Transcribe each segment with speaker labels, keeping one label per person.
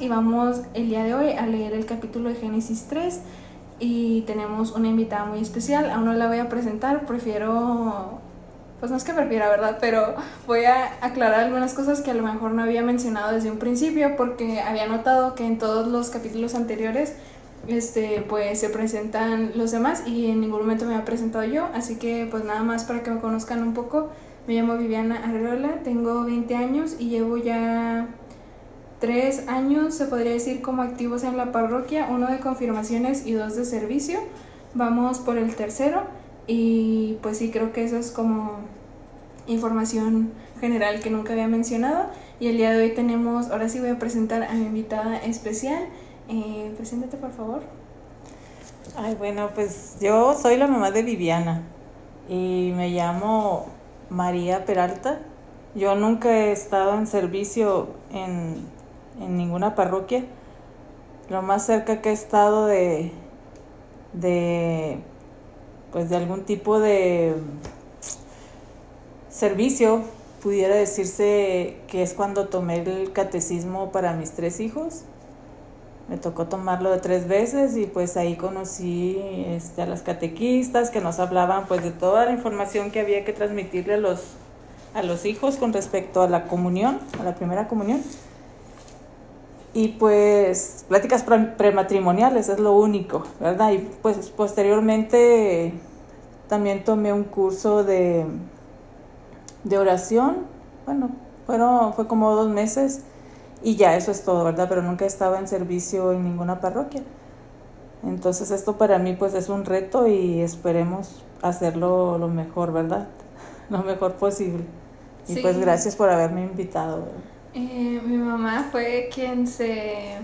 Speaker 1: y vamos el día de hoy a leer el capítulo de Génesis 3 y tenemos una invitada muy especial, aún no la voy a presentar, prefiero, pues no es que prefiera, ¿verdad? Pero voy a aclarar algunas cosas que a lo mejor no había mencionado desde un principio porque había notado que en todos los capítulos anteriores este, pues se presentan los demás y en ningún momento me ha presentado yo, así que pues nada más para que me conozcan un poco, me llamo Viviana Arreola, tengo 20 años y llevo ya tres años, se podría decir, como activos en la parroquia, uno de confirmaciones y dos de servicio. Vamos por el tercero y pues sí, creo que eso es como información general que nunca había mencionado. Y el día de hoy tenemos, ahora sí voy a presentar a mi invitada especial. Eh, preséntate por favor.
Speaker 2: Ay, bueno, pues yo soy la mamá de Viviana y me llamo María Peralta. Yo nunca he estado en servicio en en ninguna parroquia. Lo más cerca que he estado de, de, pues de algún tipo de servicio, pudiera decirse que es cuando tomé el catecismo para mis tres hijos. Me tocó tomarlo de tres veces y pues ahí conocí este, a las catequistas que nos hablaban pues de toda la información que había que transmitirle a los, a los hijos con respecto a la comunión, a la primera comunión. Y pues pláticas prematrimoniales es lo único, ¿verdad? Y pues posteriormente también tomé un curso de, de oración, bueno, fueron, fue como dos meses y ya eso es todo, ¿verdad? Pero nunca estaba en servicio en ninguna parroquia. Entonces esto para mí pues es un reto y esperemos hacerlo lo mejor, ¿verdad? Lo mejor posible. Y pues gracias por haberme invitado.
Speaker 1: Eh, mi mamá fue quien se...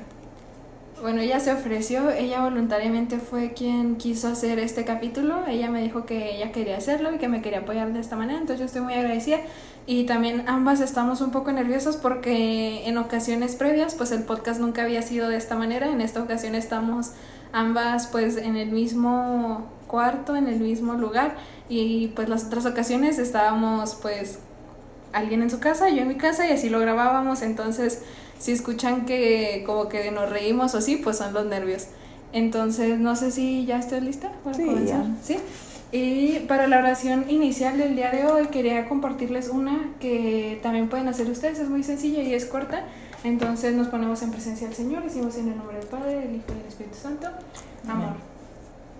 Speaker 1: Bueno, ella se ofreció, ella voluntariamente fue quien quiso hacer este capítulo, ella me dijo que ella quería hacerlo y que me quería apoyar de esta manera, entonces yo estoy muy agradecida. Y también ambas estamos un poco nerviosas porque en ocasiones previas pues el podcast nunca había sido de esta manera, en esta ocasión estamos ambas pues en el mismo cuarto, en el mismo lugar. Y pues las otras ocasiones estábamos pues alguien en su casa, yo en mi casa y así lo grabábamos. Entonces, si escuchan que como que nos reímos o sí, pues son los nervios. Entonces, no sé si ya estoy lista para comenzar. Sí. Y para la oración inicial del día de hoy quería compartirles una que también pueden hacer ustedes, es muy sencilla y es corta. Entonces nos ponemos en presencia del Señor, decimos en el nombre del Padre, del Hijo y del Espíritu Santo. Amor.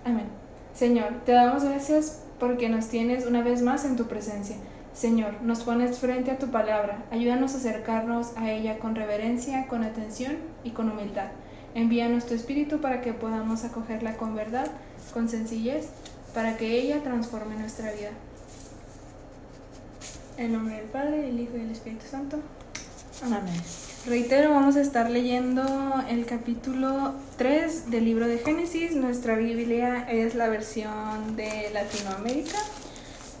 Speaker 1: Amén. Señor, te damos gracias porque nos tienes una vez más en tu presencia. Señor, nos pones frente a tu palabra, ayúdanos a acercarnos a ella con reverencia, con atención y con humildad. Envíanos tu espíritu para que podamos acogerla con verdad, con sencillez, para que ella transforme nuestra vida. En nombre del Padre, del Hijo y del Espíritu Santo. Amén. Reitero, vamos a estar leyendo el capítulo 3 del libro de Génesis. Nuestra Biblia es la versión de Latinoamérica.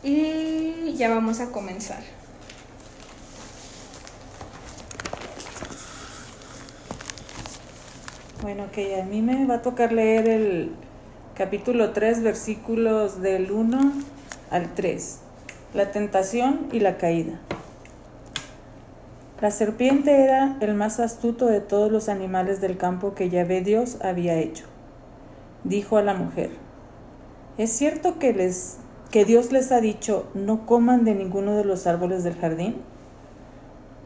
Speaker 1: Y ya vamos a comenzar.
Speaker 2: Bueno, que a mí me va a tocar leer el capítulo 3, versículos del 1 al 3. La tentación y la caída. La serpiente era el más astuto de todos los animales del campo que Yahvé Dios había hecho. Dijo a la mujer, ¿es cierto que les que Dios les ha dicho, no coman de ninguno de los árboles del jardín?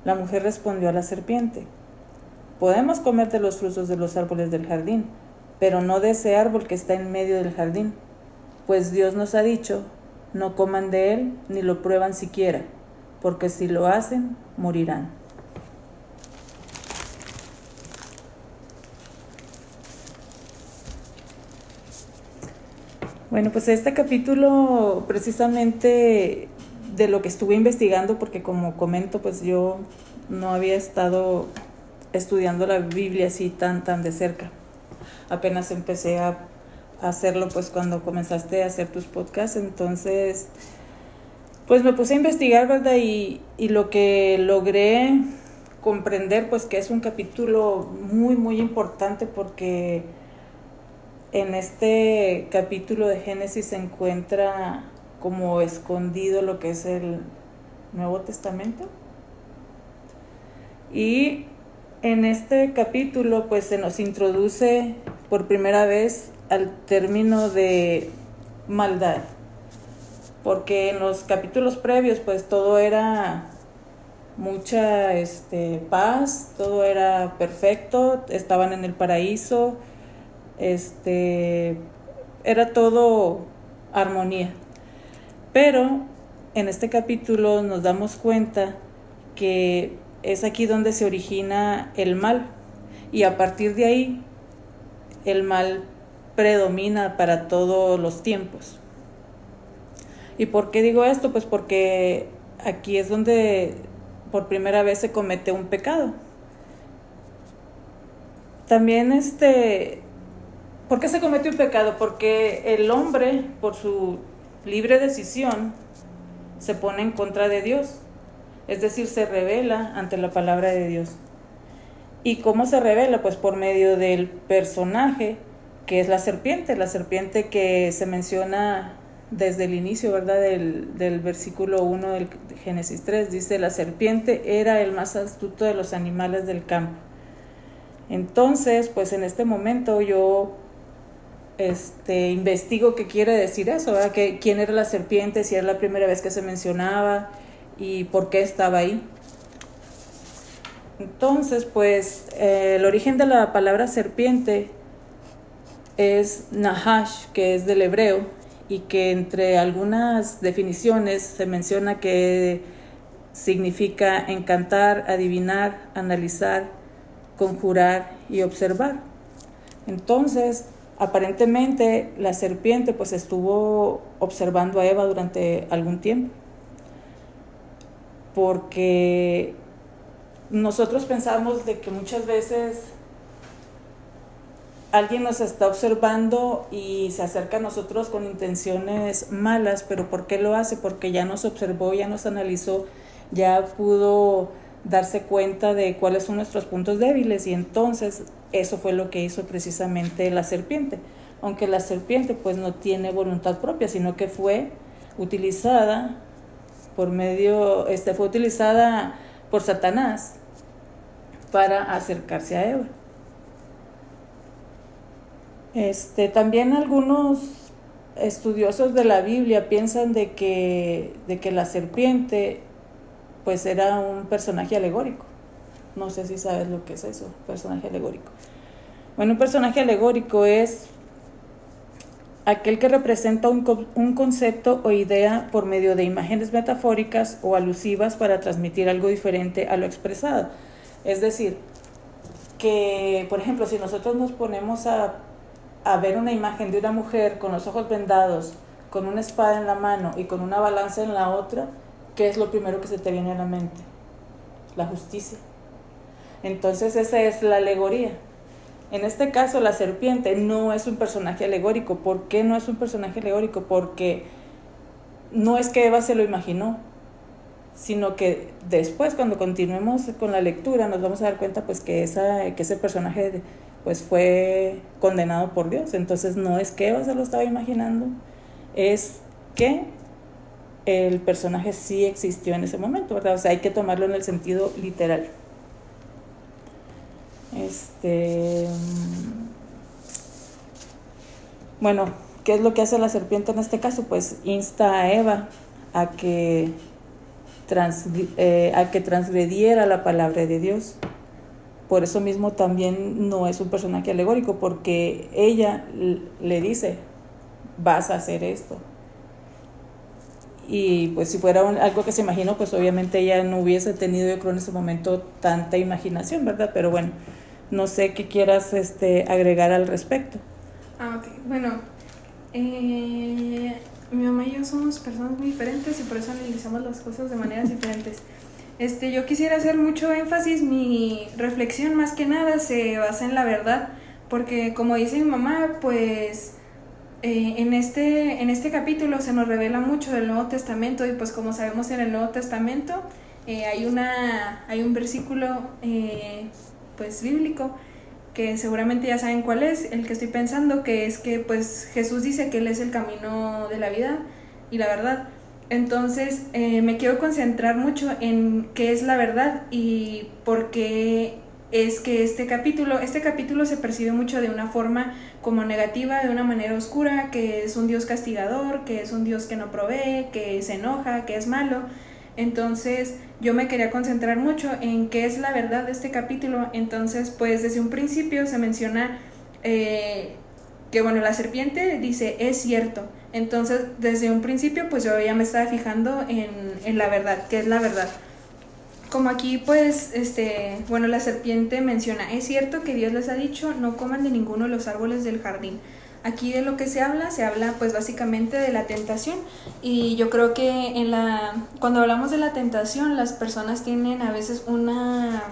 Speaker 2: La mujer respondió a la serpiente, podemos comer de los frutos de los árboles del jardín, pero no de ese árbol que está en medio del jardín, pues Dios nos ha dicho, no coman de él ni lo prueban siquiera, porque si lo hacen, morirán. Bueno, pues este capítulo precisamente de lo que estuve investigando, porque como comento, pues yo no había estado estudiando la Biblia así tan, tan de cerca. Apenas empecé a hacerlo pues cuando comenzaste a hacer tus podcasts, entonces pues me puse a investigar, ¿verdad? Y, y lo que logré comprender pues que es un capítulo muy, muy importante porque en este capítulo de Génesis se encuentra como escondido lo que es el Nuevo Testamento. Y en este capítulo pues se nos introduce por primera vez al término de maldad. Porque en los capítulos previos pues todo era mucha este, paz, todo era perfecto, estaban en el paraíso, este, era todo armonía. Pero en este capítulo nos damos cuenta que es aquí donde se origina el mal y a partir de ahí el mal predomina para todos los tiempos. ¿Y por qué digo esto? Pues porque aquí es donde por primera vez se comete un pecado. También este, ¿por qué se comete un pecado? Porque el hombre, por su libre decisión, se pone en contra de Dios es decir, se revela ante la palabra de Dios. ¿Y cómo se revela? Pues por medio del personaje que es la serpiente, la serpiente que se menciona desde el inicio, ¿verdad? Del, del versículo 1 del Génesis 3, dice, la serpiente era el más astuto de los animales del campo. Entonces, pues en este momento yo este, investigo qué quiere decir eso, ¿verdad? ¿Quién era la serpiente? Si era la primera vez que se mencionaba, y por qué estaba ahí. Entonces, pues eh, el origen de la palabra serpiente es Nahash, que es del hebreo, y que entre algunas definiciones se menciona que significa encantar, adivinar, analizar, conjurar y observar. Entonces, aparentemente la serpiente pues estuvo observando a Eva durante algún tiempo porque nosotros pensamos de que muchas veces alguien nos está observando y se acerca a nosotros con intenciones malas, pero ¿por qué lo hace? Porque ya nos observó, ya nos analizó, ya pudo darse cuenta de cuáles son nuestros puntos débiles y entonces eso fue lo que hizo precisamente la serpiente. Aunque la serpiente pues no tiene voluntad propia, sino que fue utilizada por medio, este, fue utilizada por Satanás para acercarse a Eva. Este, también algunos estudiosos de la Biblia piensan de que, de que la serpiente pues era un personaje alegórico. No sé si sabes lo que es eso, personaje alegórico. Bueno, un personaje alegórico es aquel que representa un, un, concepto o idea por medio de imágenes metafóricas o alusivas para transmitir algo diferente a lo expresado. Es decir, que, por ejemplo, si nosotros nos ponemos a, a ver una imagen de una mujer con los ojos vendados, con una espada en la mano y con una balanza en la otra, ¿qué es lo primero que se te viene a la mente? La justicia. Entonces esa es la alegoría. En este caso, la serpiente no es un personaje alegórico. ¿Por qué no es un personaje alegórico? Porque no es que Eva se lo imaginó, sino que después, cuando continuemos con la lectura, nos vamos a dar cuenta pues que, esa, que ese personaje pues fue condenado por Dios. Entonces no es que Eva se lo estaba imaginando, es que el personaje sí existió en ese momento, ¿verdad? O sea, hay que tomarlo en el sentido literal. Este. Bueno, ¿qué es lo que hace la serpiente en este caso? Pues insta a Eva a que, eh, a que transgrediera la palabra de Dios. Por eso mismo también no es un personaje alegórico, porque ella le dice, vas a hacer esto. Y pues si fuera algo que se imaginó, pues obviamente ella no hubiese tenido, yo creo, en ese momento tanta imaginación, ¿verdad? Pero bueno, no sé qué quieras este, agregar al respecto.
Speaker 1: Ah, ok. Bueno, eh, mi mamá y yo somos personas muy diferentes y por eso analizamos las cosas de maneras diferentes. Este, yo quisiera hacer mucho énfasis, mi reflexión más que nada se basa en la verdad, porque como dice mi mamá, pues eh, en, este, en este capítulo se nos revela mucho del Nuevo Testamento y pues como sabemos en el Nuevo Testamento eh, hay, una, hay un versículo pues bíblico que seguramente ya saben cuál es, el que estoy pensando, que es que pues Jesús dice que Él es el camino de la vida y la verdad. Entonces eh, me quiero concentrar mucho en qué es la verdad y por qué es que este capítulo, este capítulo se percibe mucho de una forma como negativa, de una manera oscura, que es un Dios castigador, que es un Dios que no provee, que se enoja, que es malo. Entonces yo me quería concentrar mucho en qué es la verdad de este capítulo. Entonces pues desde un principio se menciona eh, que bueno, la serpiente dice es cierto. Entonces desde un principio pues yo ya me estaba fijando en, en la verdad, qué es la verdad como aquí pues, este, bueno, la serpiente menciona, es cierto que Dios les ha dicho, no coman de ninguno de los árboles del jardín. Aquí de lo que se habla, se habla pues básicamente de la tentación y yo creo que en la, cuando hablamos de la tentación, las personas tienen a veces una,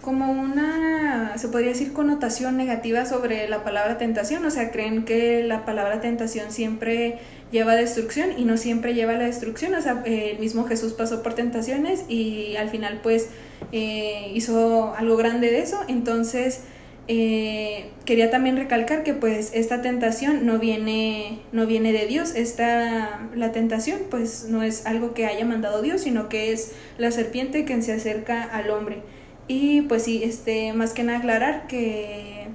Speaker 1: como una, se podría decir, connotación negativa sobre la palabra tentación, o sea, creen que la palabra tentación siempre lleva destrucción y no siempre lleva la destrucción. O sea, el mismo Jesús pasó por tentaciones y al final pues eh, hizo algo grande de eso. Entonces eh, quería también recalcar que pues esta tentación no viene, no viene de Dios. Esta, la tentación pues no es algo que haya mandado Dios, sino que es la serpiente quien se acerca al hombre. Y pues sí, este, más que nada aclarar que,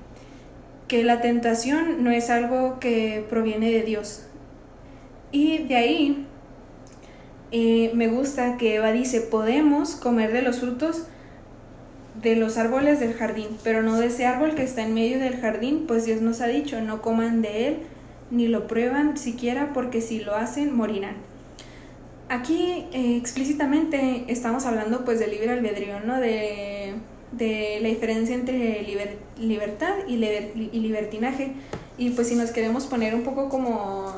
Speaker 1: que la tentación no es algo que proviene de Dios, y de ahí eh, me gusta que Eva dice, podemos comer de los frutos de los árboles del jardín, pero no de ese árbol que está en medio del jardín, pues Dios nos ha dicho, no coman de él, ni lo prueban siquiera, porque si lo hacen, morirán. Aquí eh, explícitamente estamos hablando pues de libre albedrío, ¿no? De, la diferencia entre libertad y, libertinaje. Y pues si nos queremos poner un poco como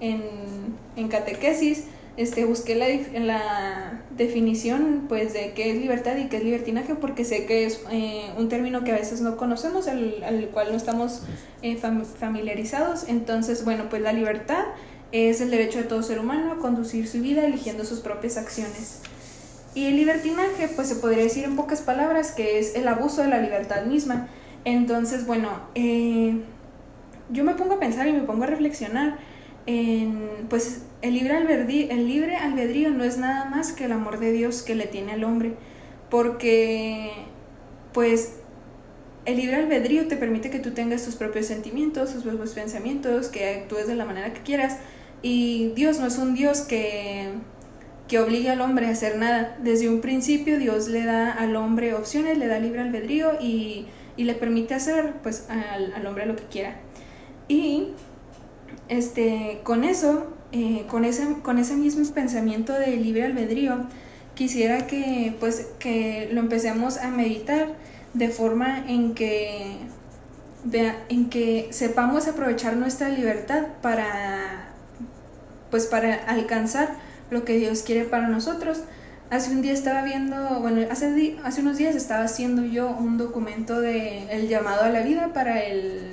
Speaker 1: en, catequesis, este, busqué la, definición pues de qué es libertad y qué es libertinaje porque sé que es eh, un término que a veces no conocemos, al, al cual no estamos eh, familiarizados. Entonces, bueno, pues la libertad es el derecho de todo ser humano a conducir su vida eligiendo sus propias acciones. Y el libertinaje, pues se podría decir en pocas palabras que es el abuso de la libertad misma. Entonces, bueno, eh, yo me pongo a pensar y me pongo a reflexionar pues el libre, albedrío, el libre albedrío no es nada más que el amor de Dios que le tiene al hombre, porque pues el libre albedrío te permite que tú tengas tus propios sentimientos, tus propios pensamientos, que actúes de la manera que quieras, y Dios no es un Dios que, que obligue al hombre a hacer nada. Desde un principio Dios le da al hombre opciones, le da libre albedrío y, y le permite hacer pues al, al hombre lo que quiera. Y este, con eso, eh, con, ese, con ese mismo pensamiento de libre albedrío, quisiera que, pues, que lo empecemos a meditar de forma en que, en que sepamos aprovechar nuestra libertad para, pues, para alcanzar lo que Dios quiere para nosotros. Hace un día estaba viendo, bueno, hace, hace unos días estaba haciendo yo un documento de el llamado a la vida para el,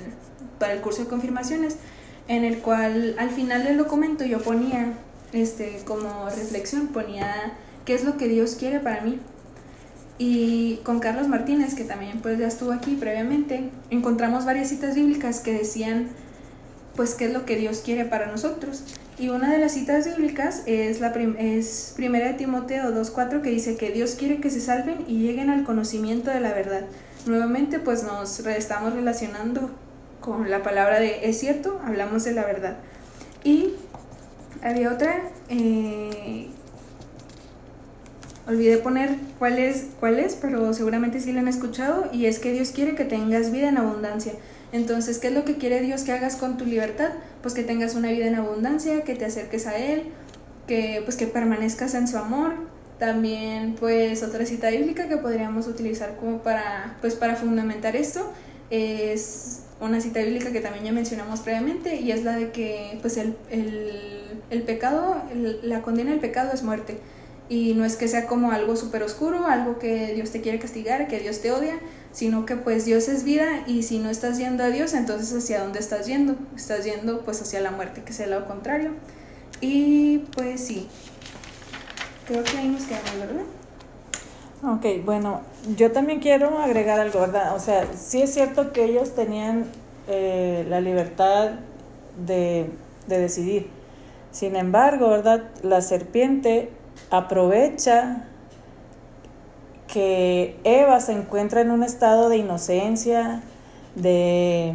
Speaker 1: para el curso de confirmaciones en el cual al final del documento yo ponía, este, como reflexión, ponía qué es lo que Dios quiere para mí. Y con Carlos Martínez, que también pues ya estuvo aquí previamente, encontramos varias citas bíblicas que decían pues qué es lo que Dios quiere para nosotros. Y una de las citas bíblicas es la es primera de Timoteo 2.4 que dice que Dios quiere que se salven y lleguen al conocimiento de la verdad. Nuevamente pues nos estamos relacionando con la palabra de es cierto, hablamos de la verdad. Y había otra, eh, olvidé poner cuál es, cuál es, pero seguramente sí la han escuchado, y es que Dios quiere que tengas vida en abundancia. Entonces, ¿qué es lo que quiere Dios que hagas con tu libertad? Pues que tengas una vida en abundancia, que te acerques a Él, que pues que permanezcas en su amor. También pues otra cita bíblica que podríamos utilizar como para pues para fundamentar esto es una cita bíblica que también ya mencionamos previamente y es la de que pues el, el, pecado, la condena del pecado es muerte y no es que sea como algo súper oscuro, algo que Dios te quiere castigar, que Dios te odia, sino que pues Dios es vida y si no estás yendo a Dios, entonces hacia dónde estás yendo? Estás yendo pues hacia la muerte, que sea lo contrario. Y pues sí, creo que ahí nos quedamos, ¿verdad?
Speaker 2: Ok, bueno, yo también quiero agregar algo, ¿verdad? O sea, sí es cierto que ellos tenían eh, la libertad de, de decidir. Sin embargo, ¿verdad? La serpiente aprovecha que Eva se encuentra en un estado de inocencia, de,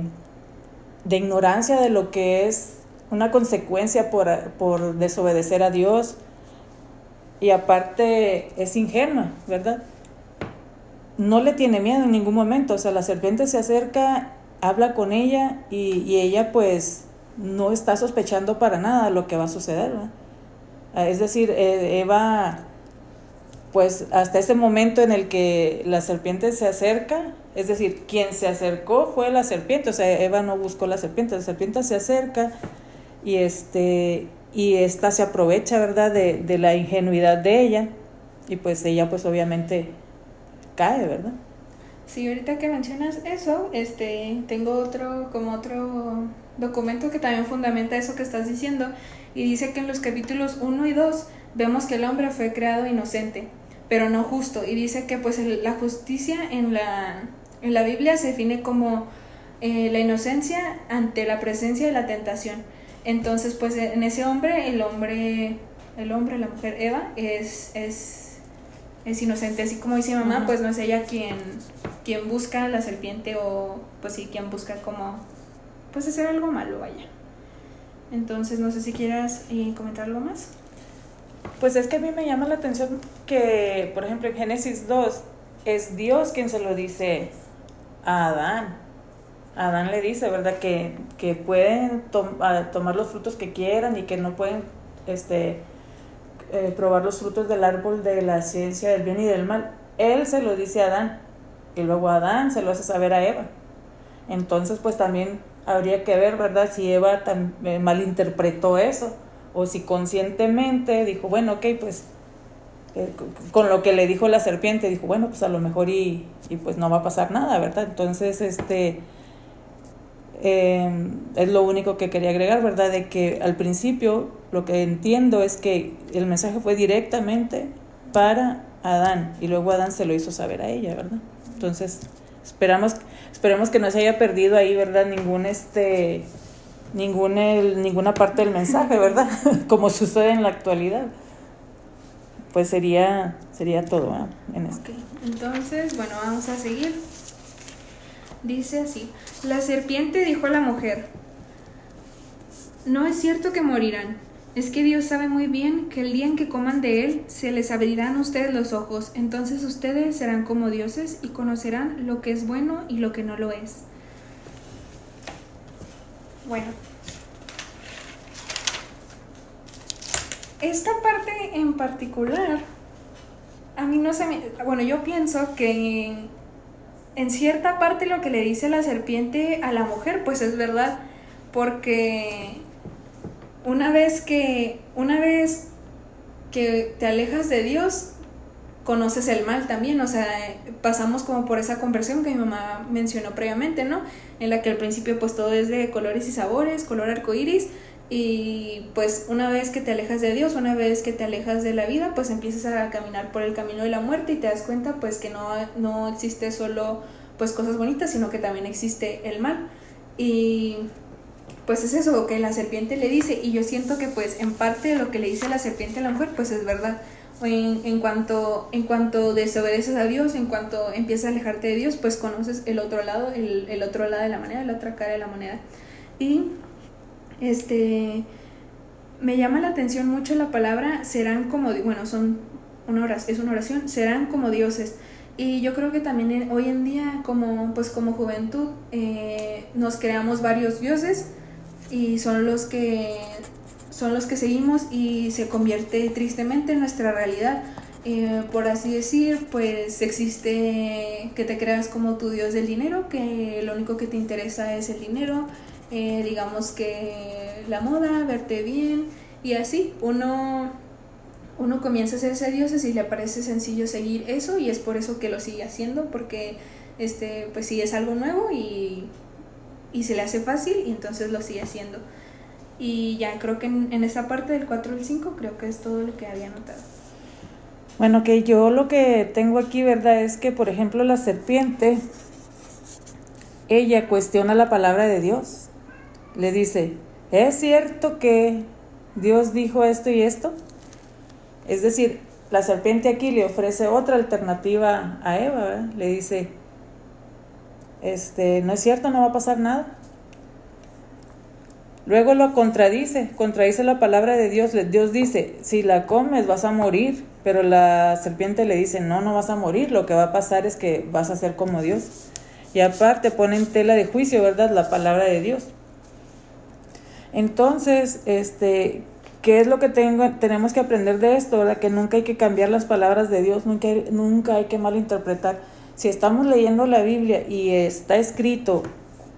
Speaker 2: de ignorancia de lo que es una consecuencia por, por desobedecer a Dios y aparte es ingenua, ¿verdad? No le tiene miedo en ningún momento, o sea, la serpiente se acerca, habla con ella y, ella pues no está sospechando para nada lo que va a suceder, ¿verdad? Es decir, e, Eva, pues hasta ese momento en el que la serpiente se acerca, es decir, quien se acercó fue la serpiente, o sea, Eva no buscó la serpiente, la serpiente se acerca y este y esta se aprovecha, ¿verdad?, de, de, la ingenuidad de ella y pues ella pues obviamente cae, ¿verdad?
Speaker 1: Sí, ahorita que mencionas eso, este, tengo otro, como otro documento que también fundamenta eso que estás diciendo y dice que en los capítulos 1 y 2 vemos que el hombre fue creado inocente, pero no justo y dice que pues la justicia en la, en la Biblia se define como eh, la inocencia ante la presencia de la tentación entonces, pues en ese hombre, el hombre, el hombre, la mujer Eva, es, es, es inocente. Así como dice mamá, pues no es ella quien, quien busca la serpiente o pues sí, quien busca como, pues hacer algo malo, vaya. Entonces, no sé si quieras eh, comentar algo más.
Speaker 2: Pues es que a mí me llama la atención que, por ejemplo, en Génesis 2, es Dios quien se lo dice a Adán. Adán le dice, ¿verdad? Que, que pueden tomar los frutos que quieran y que no pueden este, eh, probar los frutos del árbol de la ciencia del bien y del mal. Él se lo dice a Adán y luego Adán se lo hace saber a Eva. Entonces, pues también habría que ver, ¿verdad? Si Eva eh, malinterpretó eso o si conscientemente dijo, bueno, ok, pues eh, con lo que le dijo la serpiente, dijo, bueno, pues a lo mejor y, y pues no va a pasar nada, ¿verdad? Entonces, este Em, es lo único que quería agregar, ¿verdad? De que al principio lo que entiendo es que el mensaje fue directamente para Adán y luego Adán se lo hizo saber a ella, ¿verdad? Entonces, esperamos, esperemos que no se haya perdido ahí, ¿verdad? Ningún este ningún ninguna parte del mensaje, ¿verdad? Como sucede en la actualidad. Pues sería sería todo en esto.
Speaker 1: Entonces, bueno, vamos a seguir. Dice así, la serpiente dijo a la mujer, no es cierto que morirán, es que Dios sabe muy bien que el día en que coman de él se les abrirán ustedes los ojos, entonces ustedes serán como dioses y conocerán lo que es bueno y lo que no lo es. Bueno. Esta parte en particular, a mí no se me... Bueno, yo pienso que en cierta parte lo que le dice la serpiente a la mujer, pues es verdad, porque una vez que, una vez que te alejas de Dios, conoces el mal también, o sea, pasamos como por esa conversión que mi mamá mencionó previamente, ¿no? En la que al principio pues todo es de colores y sabores, color arcoíris, y pues una vez que te alejas de Dios, una vez que te alejas de la vida, pues empiezas a caminar por el camino de la muerte y te das cuenta pues que no, no existe solo pues cosas bonitas, sino que también existe el mal. Y pues es eso que la serpiente le dice y yo siento que pues en parte de lo que le dice la serpiente a la mujer pues es verdad. En, cuanto, en cuanto desobedeces a Dios, en cuanto empiezas a alejarte de Dios, pues conoces el otro lado, el, el otro lado de la moneda, la otra cara de la moneda. Y este, me llama la atención mucho la palabra serán como, bueno, son una oración, es una oración, serán como dioses. Y yo creo que también hoy en día, como, pues como juventud, eh, nos creamos varios dioses y son los que son los que seguimos y se convierte tristemente en nuestra realidad. Eh, por así decir, pues existe que te creas como tu dios del dinero, que lo único que te interesa es el dinero, eh, digamos que la moda, verte bien y así. Uno, uno comienza a hacerse dioses y le parece sencillo seguir eso y es por eso que lo sigue haciendo porque este, pues sí es algo nuevo y, y se le hace fácil y entonces lo sigue haciendo. Y ya creo que en, esa parte del 4 al 5 creo que es todo lo que había notado.
Speaker 2: Bueno, que yo lo que tengo aquí, ¿verdad? Es que, por ejemplo, la serpiente, ella cuestiona la palabra de Dios le dice, ¿es cierto que Dios dijo esto y esto? Es decir, la serpiente aquí le ofrece otra alternativa a Eva, ¿verdad? le dice, este, no es cierto, no va a pasar nada. Luego lo contradice, contradice la palabra de Dios. Dios dice, si la comes vas a morir, pero la serpiente le dice, no, no vas a morir, lo que va a pasar es que vas a ser como Dios. Y aparte pone en tela de juicio, ¿verdad? La palabra de Dios. Entonces, este, ¿qué es lo que tengo, tenemos que aprender de esto? ¿verdad? Que nunca hay que cambiar las palabras de Dios, nunca nunca hay que malinterpretar. Si estamos leyendo la Biblia y está escrito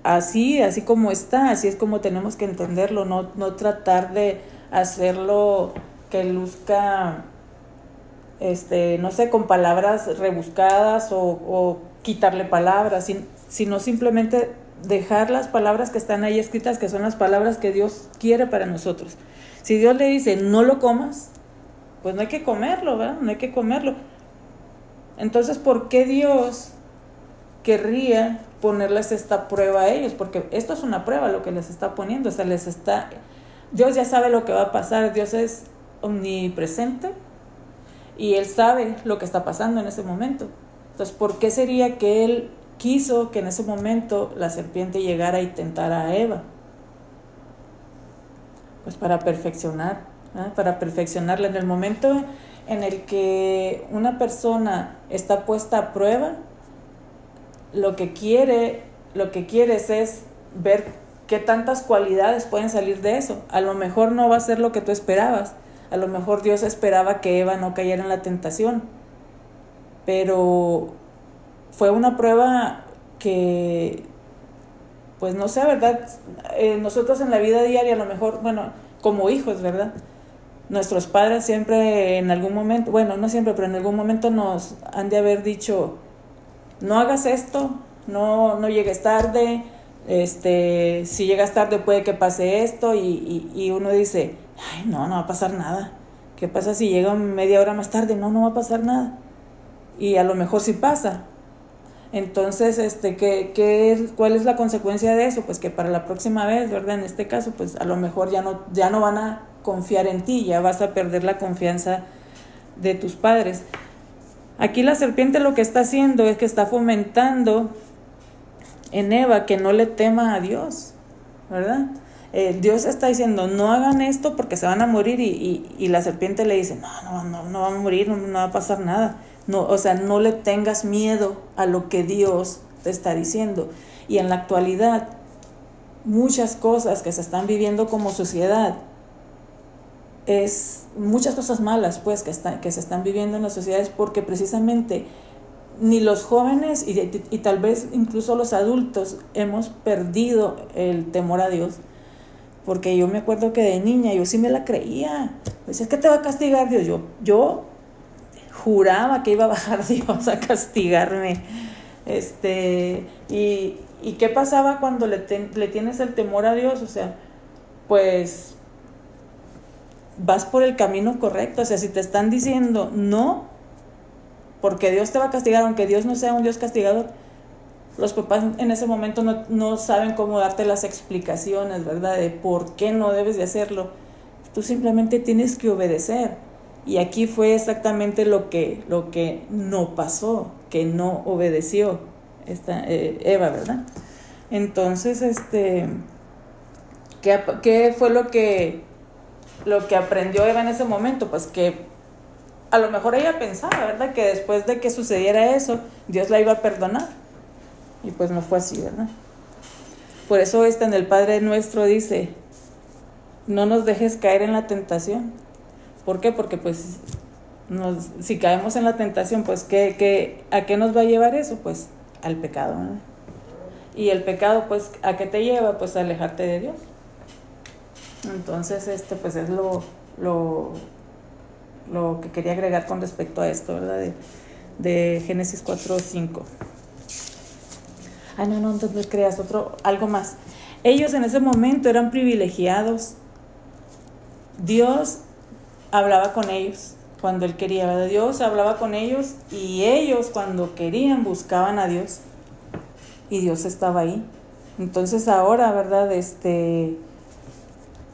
Speaker 2: así, así como está, así es como tenemos que entenderlo, no, no tratar de hacerlo que luzca, este, no sé, con palabras rebuscadas o, quitarle palabras, sino simplemente dejar las palabras que están ahí escritas, que son las palabras que Dios quiere para nosotros. Si Dios le dice, no lo comas, pues no hay que comerlo, ¿verdad? No hay que comerlo. Entonces, ¿por qué Dios querría ponerles esta prueba a ellos, porque esto es una prueba lo que les está poniendo, o sea, les está, Dios ya sabe lo que va a pasar, Dios es omnipresente y Él sabe lo que está pasando en ese momento. Entonces, ¿por qué sería que Él quiso que en ese momento la serpiente llegara y tentara a Eva? Pues para perfeccionar, para perfeccionarla en el momento en el que una persona está puesta a prueba, lo que quiere, lo que quieres es ver qué tantas cualidades pueden salir de eso. A lo mejor no va a ser lo que tú esperabas. A lo mejor Dios esperaba que Eva no cayera en la tentación. Pero fue una prueba que, pues no sé, ¿verdad? Eh, nosotros en la vida diaria, a lo mejor, bueno, como hijos, ¿verdad? Nuestros padres siempre en algún momento, bueno, no siempre, pero en algún momento nos han de haber dicho, no hagas esto, no, no llegues tarde, este, si llegas tarde puede que pase esto y, y, uno dice, ay, no, no va a pasar nada. ¿Qué pasa si llega media hora más tarde? No, no va a pasar nada. Y a lo mejor sí pasa. Entonces, este, ¿qué, qué, ¿cuál es la consecuencia de eso? Pues que para la próxima vez, ¿verdad? En este caso, pues a lo mejor ya no, ya no van a confiar en ti, ya vas a perder la confianza de tus padres. Aquí la serpiente lo que está haciendo es que está fomentando en Eva que no le tema a Dios, ¿verdad? Eh, Dios está diciendo, no hagan esto porque se van a morir y, la serpiente le dice, no, no, no, no van a morir, no, no, va a pasar nada. No, o sea, no le tengas miedo a lo que Dios te está diciendo. Y en la actualidad, muchas cosas que se están viviendo como sociedad es muchas cosas malas pues que, están, que se están viviendo en las sociedades porque precisamente ni los jóvenes y, tal vez incluso los adultos hemos perdido el temor a Dios. Porque yo me acuerdo que de niña yo sí me la creía. Decía, es que te va a castigar Dios. Yo, yo juraba que iba a bajar Dios a castigarme. Este, y, y qué pasaba cuando le, le tienes el temor a Dios? O sea, pues vas por el camino correcto. O sea, si te están diciendo no, porque Dios te va a castigar, aunque Dios no sea un Dios castigador, los papás en ese momento no, no saben cómo darte las explicaciones, ¿verdad? De por qué no debes de hacerlo. Tú simplemente tienes que obedecer. Y aquí fue exactamente lo que, lo que no pasó, que no obedeció esta, eh, Eva, ¿verdad? Entonces, este, ¿qué, ¿qué fue lo que lo que aprendió Eva en ese momento, pues que a lo mejor ella pensaba, ¿verdad? Que después de que sucediera eso, Dios la iba a perdonar. Y pues no fue así, ¿verdad? Por eso este en el Padre Nuestro dice, no nos dejes caer en la tentación. ¿Por qué? Porque pues si caemos en la tentación, pues ¿qué, qué, a qué nos va a llevar eso? Pues al pecado. Y el pecado, pues, ¿a qué te lleva? Pues a alejarte de Dios. Entonces, este, pues es lo, lo, lo que quería agregar con respecto a esto, ¿verdad? De, de Génesis 4, 5. Ay, no, no, entonces creas otro, algo más. Ellos en ese momento eran privilegiados. Dios hablaba con ellos cuando Él quería, ¿verdad? Dios hablaba con ellos y ellos cuando querían buscaban a Dios y Dios estaba ahí. Entonces ahora, ¿verdad? Este,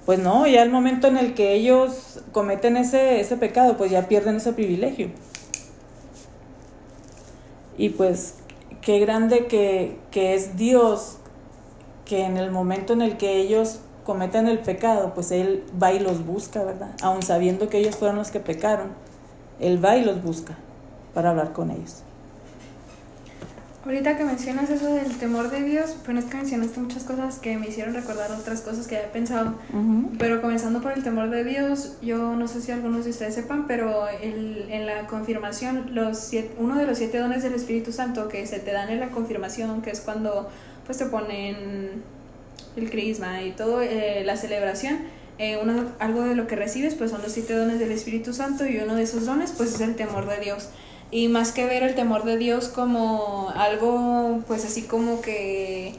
Speaker 2: Pues no, ya el momento en el que ellos cometen ese, ese pecado, pues ya pierden ese privilegio. Y pues qué grande que, que es Dios, que en el momento en el que ellos cometen el pecado, pues Él va y los busca, ¿verdad? Aun sabiendo que ellos fueron los que pecaron, Él va y los busca para hablar con ellos.
Speaker 1: Ahorita que mencionas eso del temor de Dios, bueno, es que mencionaste muchas cosas que me hicieron recordar otras cosas que había pensado. Pero comenzando por el temor de Dios, yo no sé si algunos de ustedes sepan, pero el, en la confirmación, los uno de los siete dones del Espíritu Santo que se te dan en la confirmación, que es cuando pues te ponen el crisma y todo, eh, la celebración, eh, uno, algo de lo que recibes pues son los siete dones del Espíritu Santo y uno de esos dones pues es el temor de Dios. Y más que ver el temor de Dios como algo, pues así como que,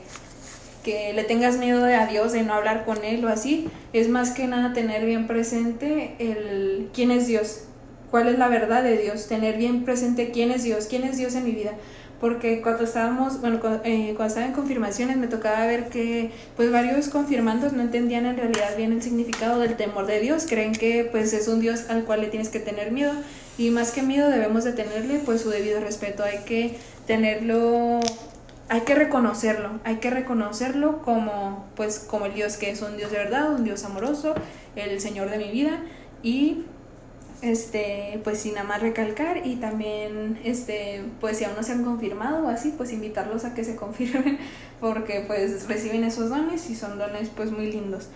Speaker 1: que le tengas miedo a Dios, de no hablar con Él o así, es más que nada tener bien presente el quién es Dios, cuál es la verdad de Dios, tener bien presente quién es Dios, quién es Dios en mi vida porque cuando estábamos, bueno, cuando, eh, cuando, estaba en confirmaciones me tocaba ver que pues varios confirmandos no entendían en realidad bien el significado del temor de Dios, creen que pues es un Dios al cual le tienes que tener miedo. Y más que miedo debemos de tenerle pues su debido respeto, hay que tenerlo hay que reconocerlo, hay que reconocerlo como pues como el Dios que es un Dios de verdad, un Dios amoroso, el Señor de mi vida. Y este, pues sin nada más recalcar y también, este, pues si aún no se han confirmado o así, pues invitarlos a que se confirmen porque pues reciben esos dones y son dones pues muy lindos.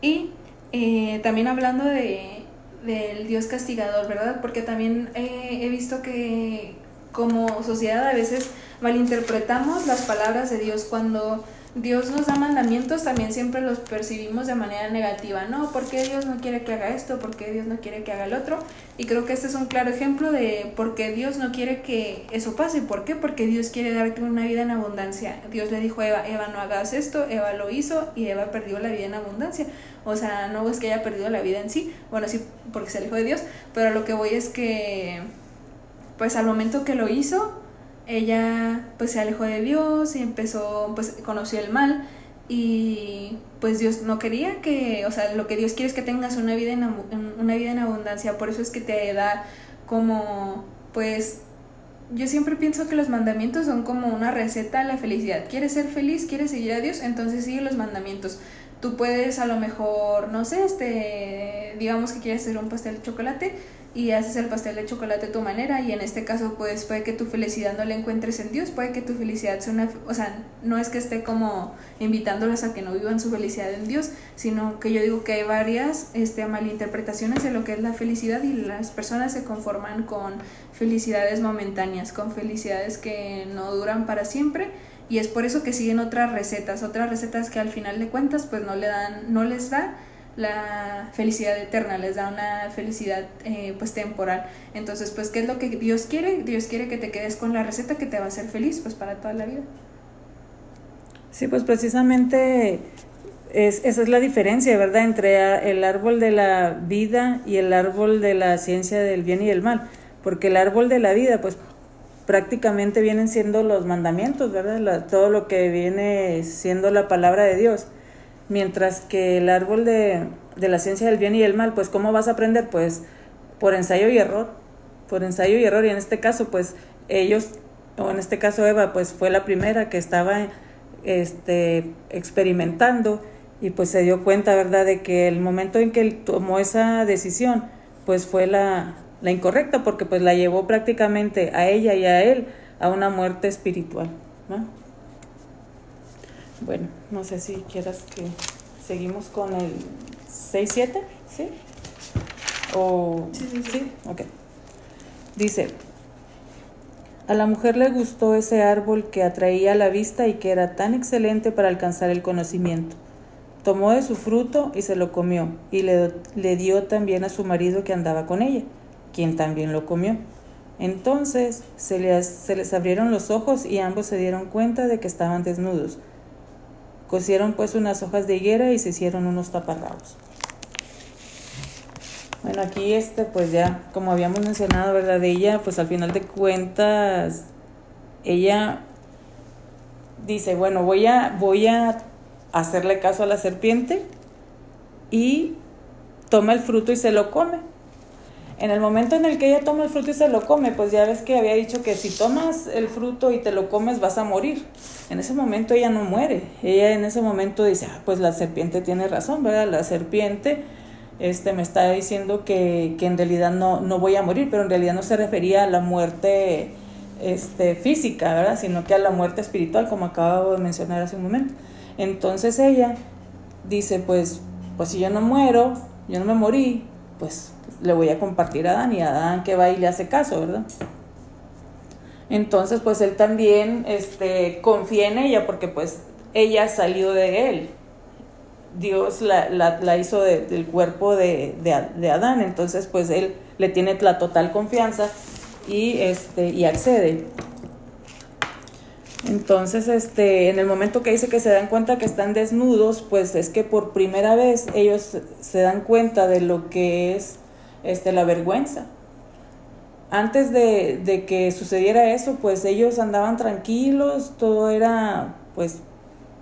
Speaker 1: Y eh, también hablando de, del Dios castigador, ¿verdad? Porque también he visto que como sociedad a veces malinterpretamos las palabras de Dios cuando Dios nos da mandamientos, también siempre los percibimos de manera negativa, ¿no? ¿Por qué Dios no quiere que haga esto? ¿Por qué Dios no quiere que haga el otro? Y creo que este es un claro ejemplo de por qué Dios no quiere que eso pase. ¿Por qué? Porque Dios quiere darte una vida en abundancia. Dios le dijo a Eva, Eva no hagas esto, Eva lo hizo y Eva perdió la vida en abundancia. O sea, no es que haya perdido la vida en sí, bueno, sí, porque se alejó de Dios, pero lo que voy es que, pues al momento que lo hizo, ella pues se alejó de Dios y empezó, pues conoció el mal y pues Dios no quería que, o sea, lo que Dios quiere es que tengas una vida en, una vida en abundancia, por eso es que te da como, pues, yo siempre pienso que los mandamientos son como una receta a la felicidad. ¿Quieres ser feliz? ¿Quieres seguir a Dios? Entonces sigue los mandamientos. Tú puedes a lo mejor, no sé, este, digamos que quieres hacer un pastel de chocolate, y haces el pastel de chocolate a tu manera y en este caso pues puede que tu felicidad no la encuentres en Dios, puede que tu felicidad sea una, o sea, no es que esté como invitándolas a que no vivan su felicidad en Dios, sino que yo digo que hay varias este, malinterpretaciones de lo que es la felicidad y las personas se conforman con felicidades momentáneas, con felicidades que no duran para siempre y es por eso que siguen otras recetas, otras recetas que al final de cuentas pues no le dan, no les da la felicidad eterna, les da una felicidad eh, pues temporal. Entonces, pues, ¿qué es lo que Dios quiere? Dios quiere que te quedes con la receta que te va a hacer feliz pues para toda la vida.
Speaker 2: Sí, pues precisamente es, esa es la diferencia, ¿verdad?, entre el árbol de la vida y el árbol de la ciencia del bien y el mal. Porque el árbol de la vida, pues prácticamente vienen siendo los mandamientos, ¿verdad? todo lo que viene siendo la palabra de Dios Mientras que el árbol de, la ciencia del bien y el mal, pues ¿cómo vas a aprender? Pues por ensayo y error, por ensayo y error. Y en este caso, pues ellos, o en este caso Eva, pues fue la primera que estaba este, experimentando y pues se dio cuenta, ¿verdad?, de que el momento en que tomó esa decisión, pues fue la, la incorrecta, porque pues la llevó prácticamente a ella y a él a una muerte espiritual, ¿no? Bueno, no sé si quieras que seguimos con el 6-7, ¿sí? O,
Speaker 1: sí, sí, sí.
Speaker 2: Ok. Dice, a la mujer le gustó ese árbol que atraía la vista y que era tan excelente para alcanzar el conocimiento. Tomó de su fruto y se lo comió, y le, le dio también a su marido que andaba con ella, quien también lo comió. Entonces se les, se les abrieron los ojos y ambos se dieron cuenta de que estaban desnudos. Cosieron pues unas hojas de higuera y se hicieron unos taparrabos. Bueno, aquí este, pues ya, como habíamos mencionado, ¿verdad? De ella, pues al final de cuentas, ella dice, bueno, voy a, voy a hacerle caso a la serpiente y toma el fruto y se lo come. En el momento en el que ella toma el fruto y se lo come, pues ya ves que había dicho que si tomas el fruto y te lo comes vas a morir. En ese momento ella no muere. Ella en ese momento dice, ah, pues la serpiente tiene razón, ¿verdad? La serpiente este, me está diciendo que, que en realidad no, no voy a morir, pero en realidad no se refería a la muerte este, física, ¿verdad? Sino que a la muerte espiritual, como acabo de mencionar hace un momento. Entonces ella dice, pues, pues si yo no muero, yo no me morí, pues le voy a compartir a Adán y a Adán que va y le hace caso, ¿verdad? Entonces, pues él también este, confía en ella porque pues ella salió de él. Dios la, la, hizo del cuerpo de, de, Adán, entonces pues él le tiene la total confianza y, este, y accede. Entonces, este, en el momento que dice que se dan cuenta que están desnudos, pues es que por primera vez ellos se dan cuenta de lo que es este, la vergüenza. Antes de, de que sucediera eso, pues ellos andaban tranquilos, todo era pues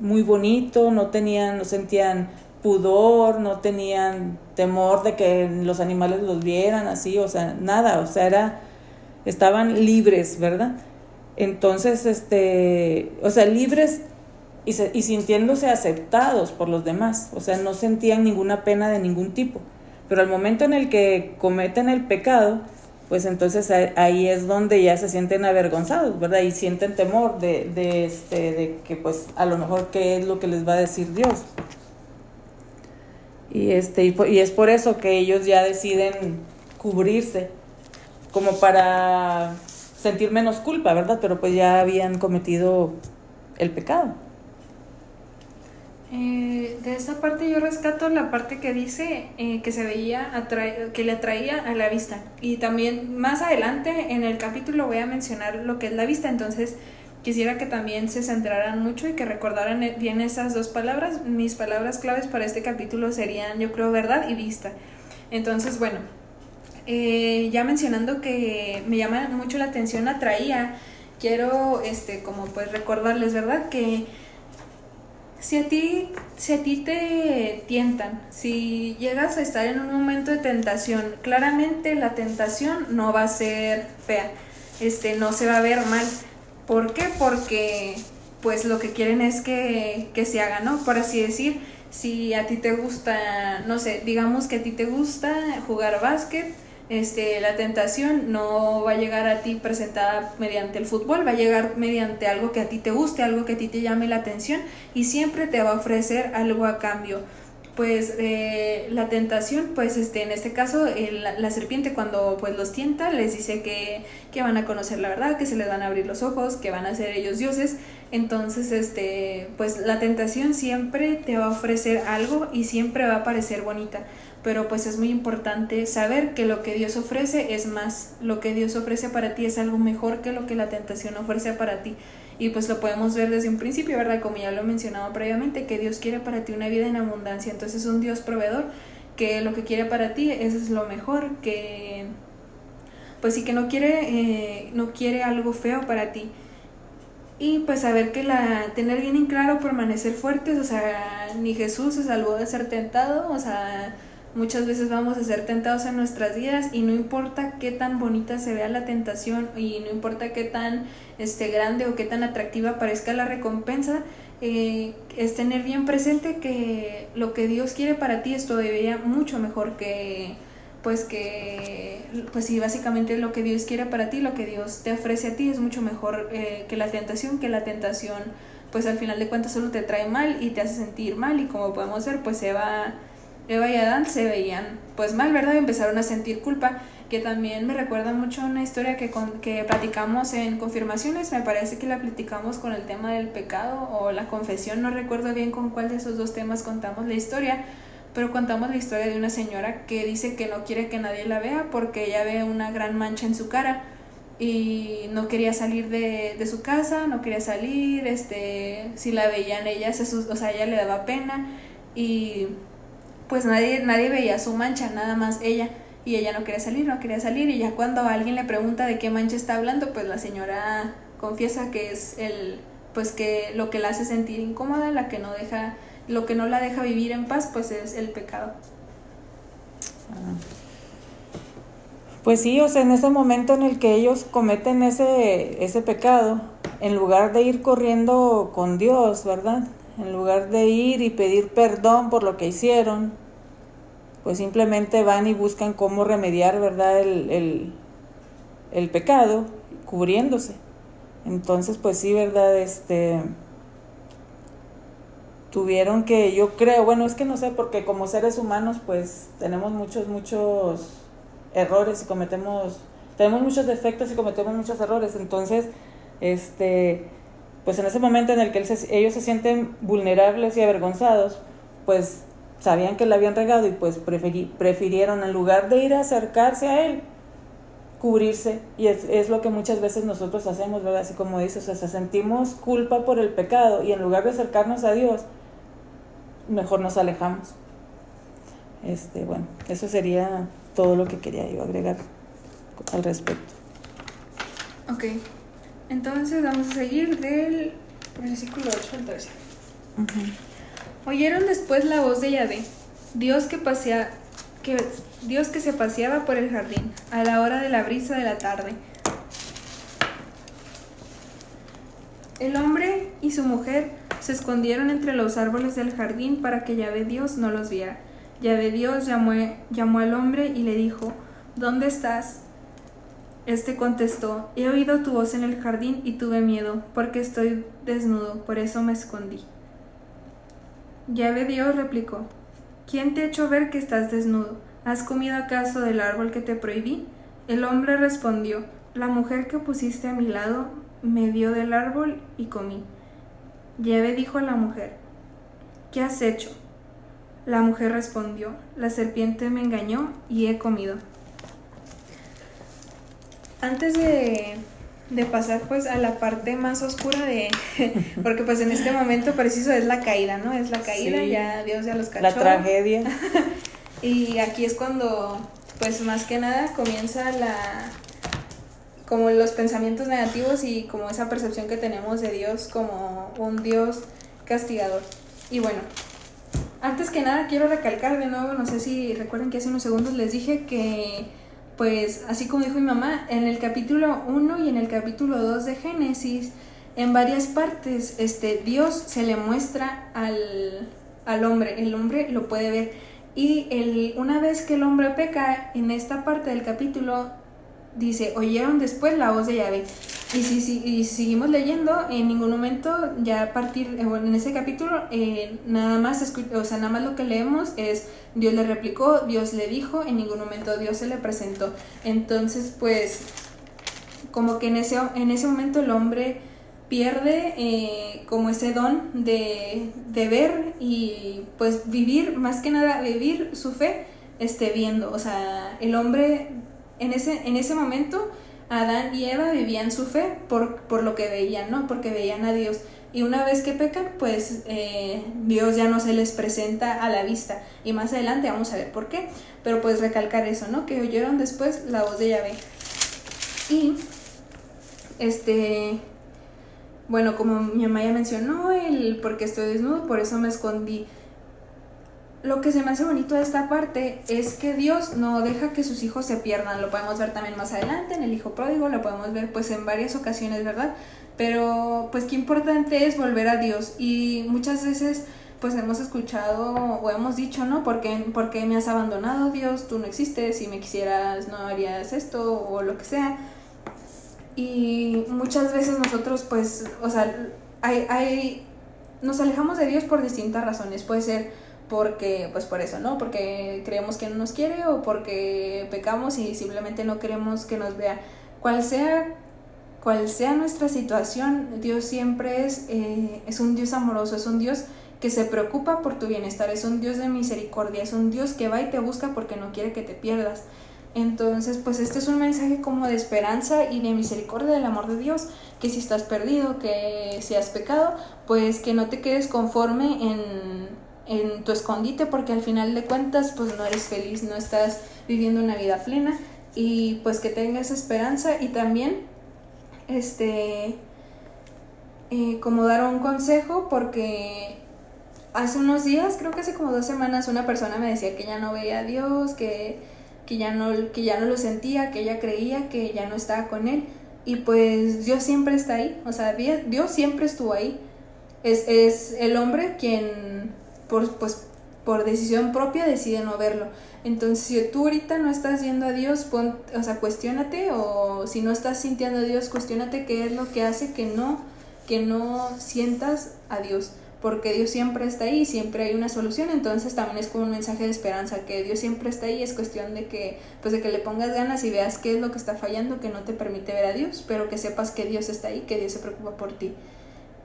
Speaker 2: muy bonito, no tenían, no sentían pudor, no tenían temor de que los animales los vieran así, o sea, nada, o sea, era, estaban libres, ¿verdad? Entonces, este, o sea, libres y, y sintiéndose aceptados por los demás, o sea, no sentían ninguna pena de ningún tipo. Pero al momento en el que cometen el pecado, pues entonces ahí es donde ya se sienten avergonzados, ¿verdad? Y sienten temor de, de, este, de que pues a lo mejor qué es lo que les va a decir Dios. Y, este, y, y es por eso que ellos ya deciden cubrirse, como para sentir menos culpa, ¿verdad? Pero pues ya habían cometido el pecado.
Speaker 1: Eh, de esa parte yo rescato la parte que dice eh, que se veía, que le atraía a la vista. Y también más adelante en el capítulo voy a mencionar lo que es la vista, entonces quisiera que también se centraran mucho y que recordaran bien esas dos palabras. Mis palabras claves para este capítulo serían, yo creo, verdad y vista. Entonces, bueno, eh, ya mencionando que me llama mucho la atención atraía, quiero este como pues recordarles, ¿verdad? Que si a ti, si a ti te tientan, si llegas a estar en un momento de tentación, claramente la tentación no va a ser fea, este, no se va a ver mal. ¿Por qué? Porque pues lo que quieren es que, que se haga, ¿no? Por así decir, si a ti te gusta, no sé, digamos que a ti te gusta jugar básquet, este, la tentación no va a llegar a ti presentada mediante el fútbol, va a llegar mediante algo que a ti te guste, algo que a ti te llame la atención y siempre te va a ofrecer algo a cambio. Pues eh, la tentación, pues este, en este caso la serpiente cuando pues los tienta les dice que, que van a conocer la verdad, que se les van a abrir los ojos, que van a ser ellos dioses. Entonces, este, pues la tentación siempre te va a ofrecer algo y siempre va a parecer bonita pero pues es muy importante saber que lo que Dios ofrece es más, lo que Dios ofrece para ti es algo mejor que lo que la tentación ofrece para ti. Y pues lo podemos ver desde un principio, ¿verdad? Como ya lo he mencionado previamente, que Dios quiere para ti una vida en abundancia. Entonces es un Dios proveedor que lo que quiere para ti es lo mejor, que pues sí que no quiere, eh, no quiere algo feo para ti. Y pues saber que la, tener bien en claro, permanecer fuertes, o sea, ni Jesús se salvó de ser tentado, o sea, Muchas veces vamos a ser tentados en nuestras vidas y no importa qué tan bonita se vea la tentación y no importa qué tan este, grande o qué tan atractiva parezca la recompensa, eh, es tener bien presente que lo que Dios quiere para ti es todavía mucho mejor que, pues que, pues sí, básicamente lo que Dios quiere para ti, lo que Dios te ofrece a ti es mucho mejor eh, que la tentación, que la tentación, pues al final de cuentas solo te trae mal y te hace sentir mal y como podemos ver, pues se va Eva y Adán se veían pues mal, ¿verdad? Y empezaron a sentir culpa, que también me recuerda mucho una historia que, con, que platicamos en confirmaciones, me parece que la platicamos con el tema del pecado o la confesión, no recuerdo bien con cuál de esos dos temas contamos la historia, pero contamos la historia de una señora que dice que no quiere que nadie la vea porque ella ve una gran mancha en su cara y no quería salir de, de su casa, no quería salir, este, si la veían ella, o sea, ella le daba pena y pues nadie, nadie veía su mancha, nada más ella. Y ella no quería salir, no quería salir. Y ya cuando alguien le pregunta de qué mancha está hablando, pues la señora confiesa que es el, pues que lo que la hace sentir incómoda, la que no deja lo que no la deja vivir en paz, pues es el pecado.
Speaker 2: Pues sí, o sea, en ese momento en el que ellos cometen ese, ese pecado, en lugar de ir corriendo con Dios, ¿verdad? En lugar de ir y pedir perdón por lo que hicieron, pues simplemente van y buscan cómo remediar, ¿verdad? El, el, pecado, cubriéndose. Entonces, pues sí, ¿verdad? Este tuvieron que, yo creo, bueno, es que no sé, porque como seres humanos, pues tenemos muchos, muchos errores y cometemos, tenemos muchos defectos y cometemos muchos errores. Entonces, este, pues en ese momento en el que ellos se sienten vulnerables y avergonzados, pues sabían que la habían regado y pues prefirieron, en lugar de ir a acercarse a él, cubrirse. Y es, es, lo que muchas veces nosotros hacemos, ¿verdad? Así como dices, o sea, sentimos culpa por el pecado y en lugar de acercarnos a Dios, mejor nos alejamos. Este, bueno, eso sería todo lo que quería yo agregar al respecto.
Speaker 1: Ok, entonces vamos a seguir del versículo 8 al 13. Oyeron después la voz de Yahvé, Dios que, pasea, que, Dios que se paseaba por el jardín a la hora de la brisa de la tarde. El hombre y su mujer se escondieron entre los árboles del jardín para que Yahvé Dios no los viera. Yahvé Dios llamó, llamó al hombre y le dijo, ¿Dónde estás? Este contestó, He oído tu voz en el jardín y tuve miedo, porque estoy desnudo, por eso me escondí. Yahvé Dios replicó, ¿Quién te ha hecho ver que estás desnudo? ¿Has comido acaso del árbol que te prohibí? El hombre respondió, La mujer que pusiste a mi lado me dio del árbol y comí. Yahvé dijo a la mujer, ¿qué has hecho? La mujer respondió, la serpiente me engañó y he comido. Antes de, pasar pues a la parte más oscura de, porque pues en este momento preciso es la caída, ¿no? Es la caída, ya Dios ya los cachó.
Speaker 2: La tragedia.
Speaker 1: y aquí es cuando pues más que nada comienza la, como los pensamientos negativos y como esa percepción que tenemos de Dios como un Dios castigador. Y bueno, antes que nada quiero recalcar de nuevo, no sé si recuerden que hace unos segundos les dije que, pues así como dijo mi mamá, en el capítulo 1 y en el capítulo 2 de Génesis, en varias partes, este, Dios se le muestra al, al hombre, el hombre lo puede ver. Y el, una vez que el hombre peca, en esta parte del capítulo dice, oyeron después la voz de Yahvé. Y si, si, seguimos leyendo, en ningún momento, ya a partir, eh, en ese capítulo, eh, nada más, o sea, nada más lo que leemos es, Dios le replicó, Dios le dijo, en ningún momento Dios se le presentó. Entonces, pues, como que en ese, en ese momento el hombre pierde eh, como ese don de, de ver y pues vivir, más que nada vivir su fe, esté viendo. O sea, el hombre en ese, en ese momento Adán y Eva vivían su fe por, por lo que veían, ¿no? Porque veían a Dios. Y una vez que pecan, pues eh, Dios ya no se les presenta a la vista. Y más adelante vamos a ver por qué. Pero pues recalcar eso, ¿no? Que oyeron después la voz de Yahvé. Y, este, bueno, como mi mamá ya mencionó, el porque estoy desnudo, por eso me escondí lo que se me hace bonito de esta parte es que Dios no deja que sus hijos se pierdan. Lo podemos ver también más adelante en el hijo pródigo, lo podemos ver pues en varias ocasiones, ¿verdad? Pero pues qué importante es volver a Dios y muchas veces pues hemos escuchado o hemos dicho, ¿no? ¿Por qué, me has abandonado Dios? Tú no existes, si me quisieras no harías esto o lo que sea. Y muchas veces nosotros pues, o sea, hay, hay, nos alejamos de Dios por distintas razones. Puede ser porque, pues por eso, ¿no? Porque creemos que no nos quiere o porque pecamos y simplemente no queremos que nos vea. Cual sea, cual sea nuestra situación, Dios siempre es, eh, es un Dios amoroso, es un Dios que se preocupa por tu bienestar, es un Dios de misericordia, es un Dios que va y te busca porque no quiere que te pierdas. Entonces, pues este es un mensaje como de esperanza y de misericordia del amor de Dios, que si estás perdido, que si has pecado, pues que no te quedes conforme en, en tu escondite porque al final de cuentas pues no eres feliz, no estás viviendo una vida plena y pues que tengas esperanza y también este eh, como dar un consejo porque hace unos días, creo que hace como dos semanas, una persona me decía que ya no veía a Dios, que, que, ya no, que ya no lo sentía, que ella creía que ya no estaba con él. Y pues Dios siempre está ahí, o sea, Dios siempre estuvo ahí. Es, es el hombre quien, por, pues, por decisión propia, decide no verlo. Entonces, si tú ahorita no estás yendo a Dios, o sea, cuestiónate, o si no estás sintiendo a Dios, cuestiónate qué es lo que hace que no, que no sientas a Dios porque Dios siempre está ahí, siempre hay una solución, entonces también es como un mensaje de esperanza, que Dios siempre está ahí, es cuestión de que, pues de que le pongas ganas y veas qué es lo que está fallando, que no te permite ver a Dios, pero que sepas que Dios está ahí, que Dios se preocupa por ti.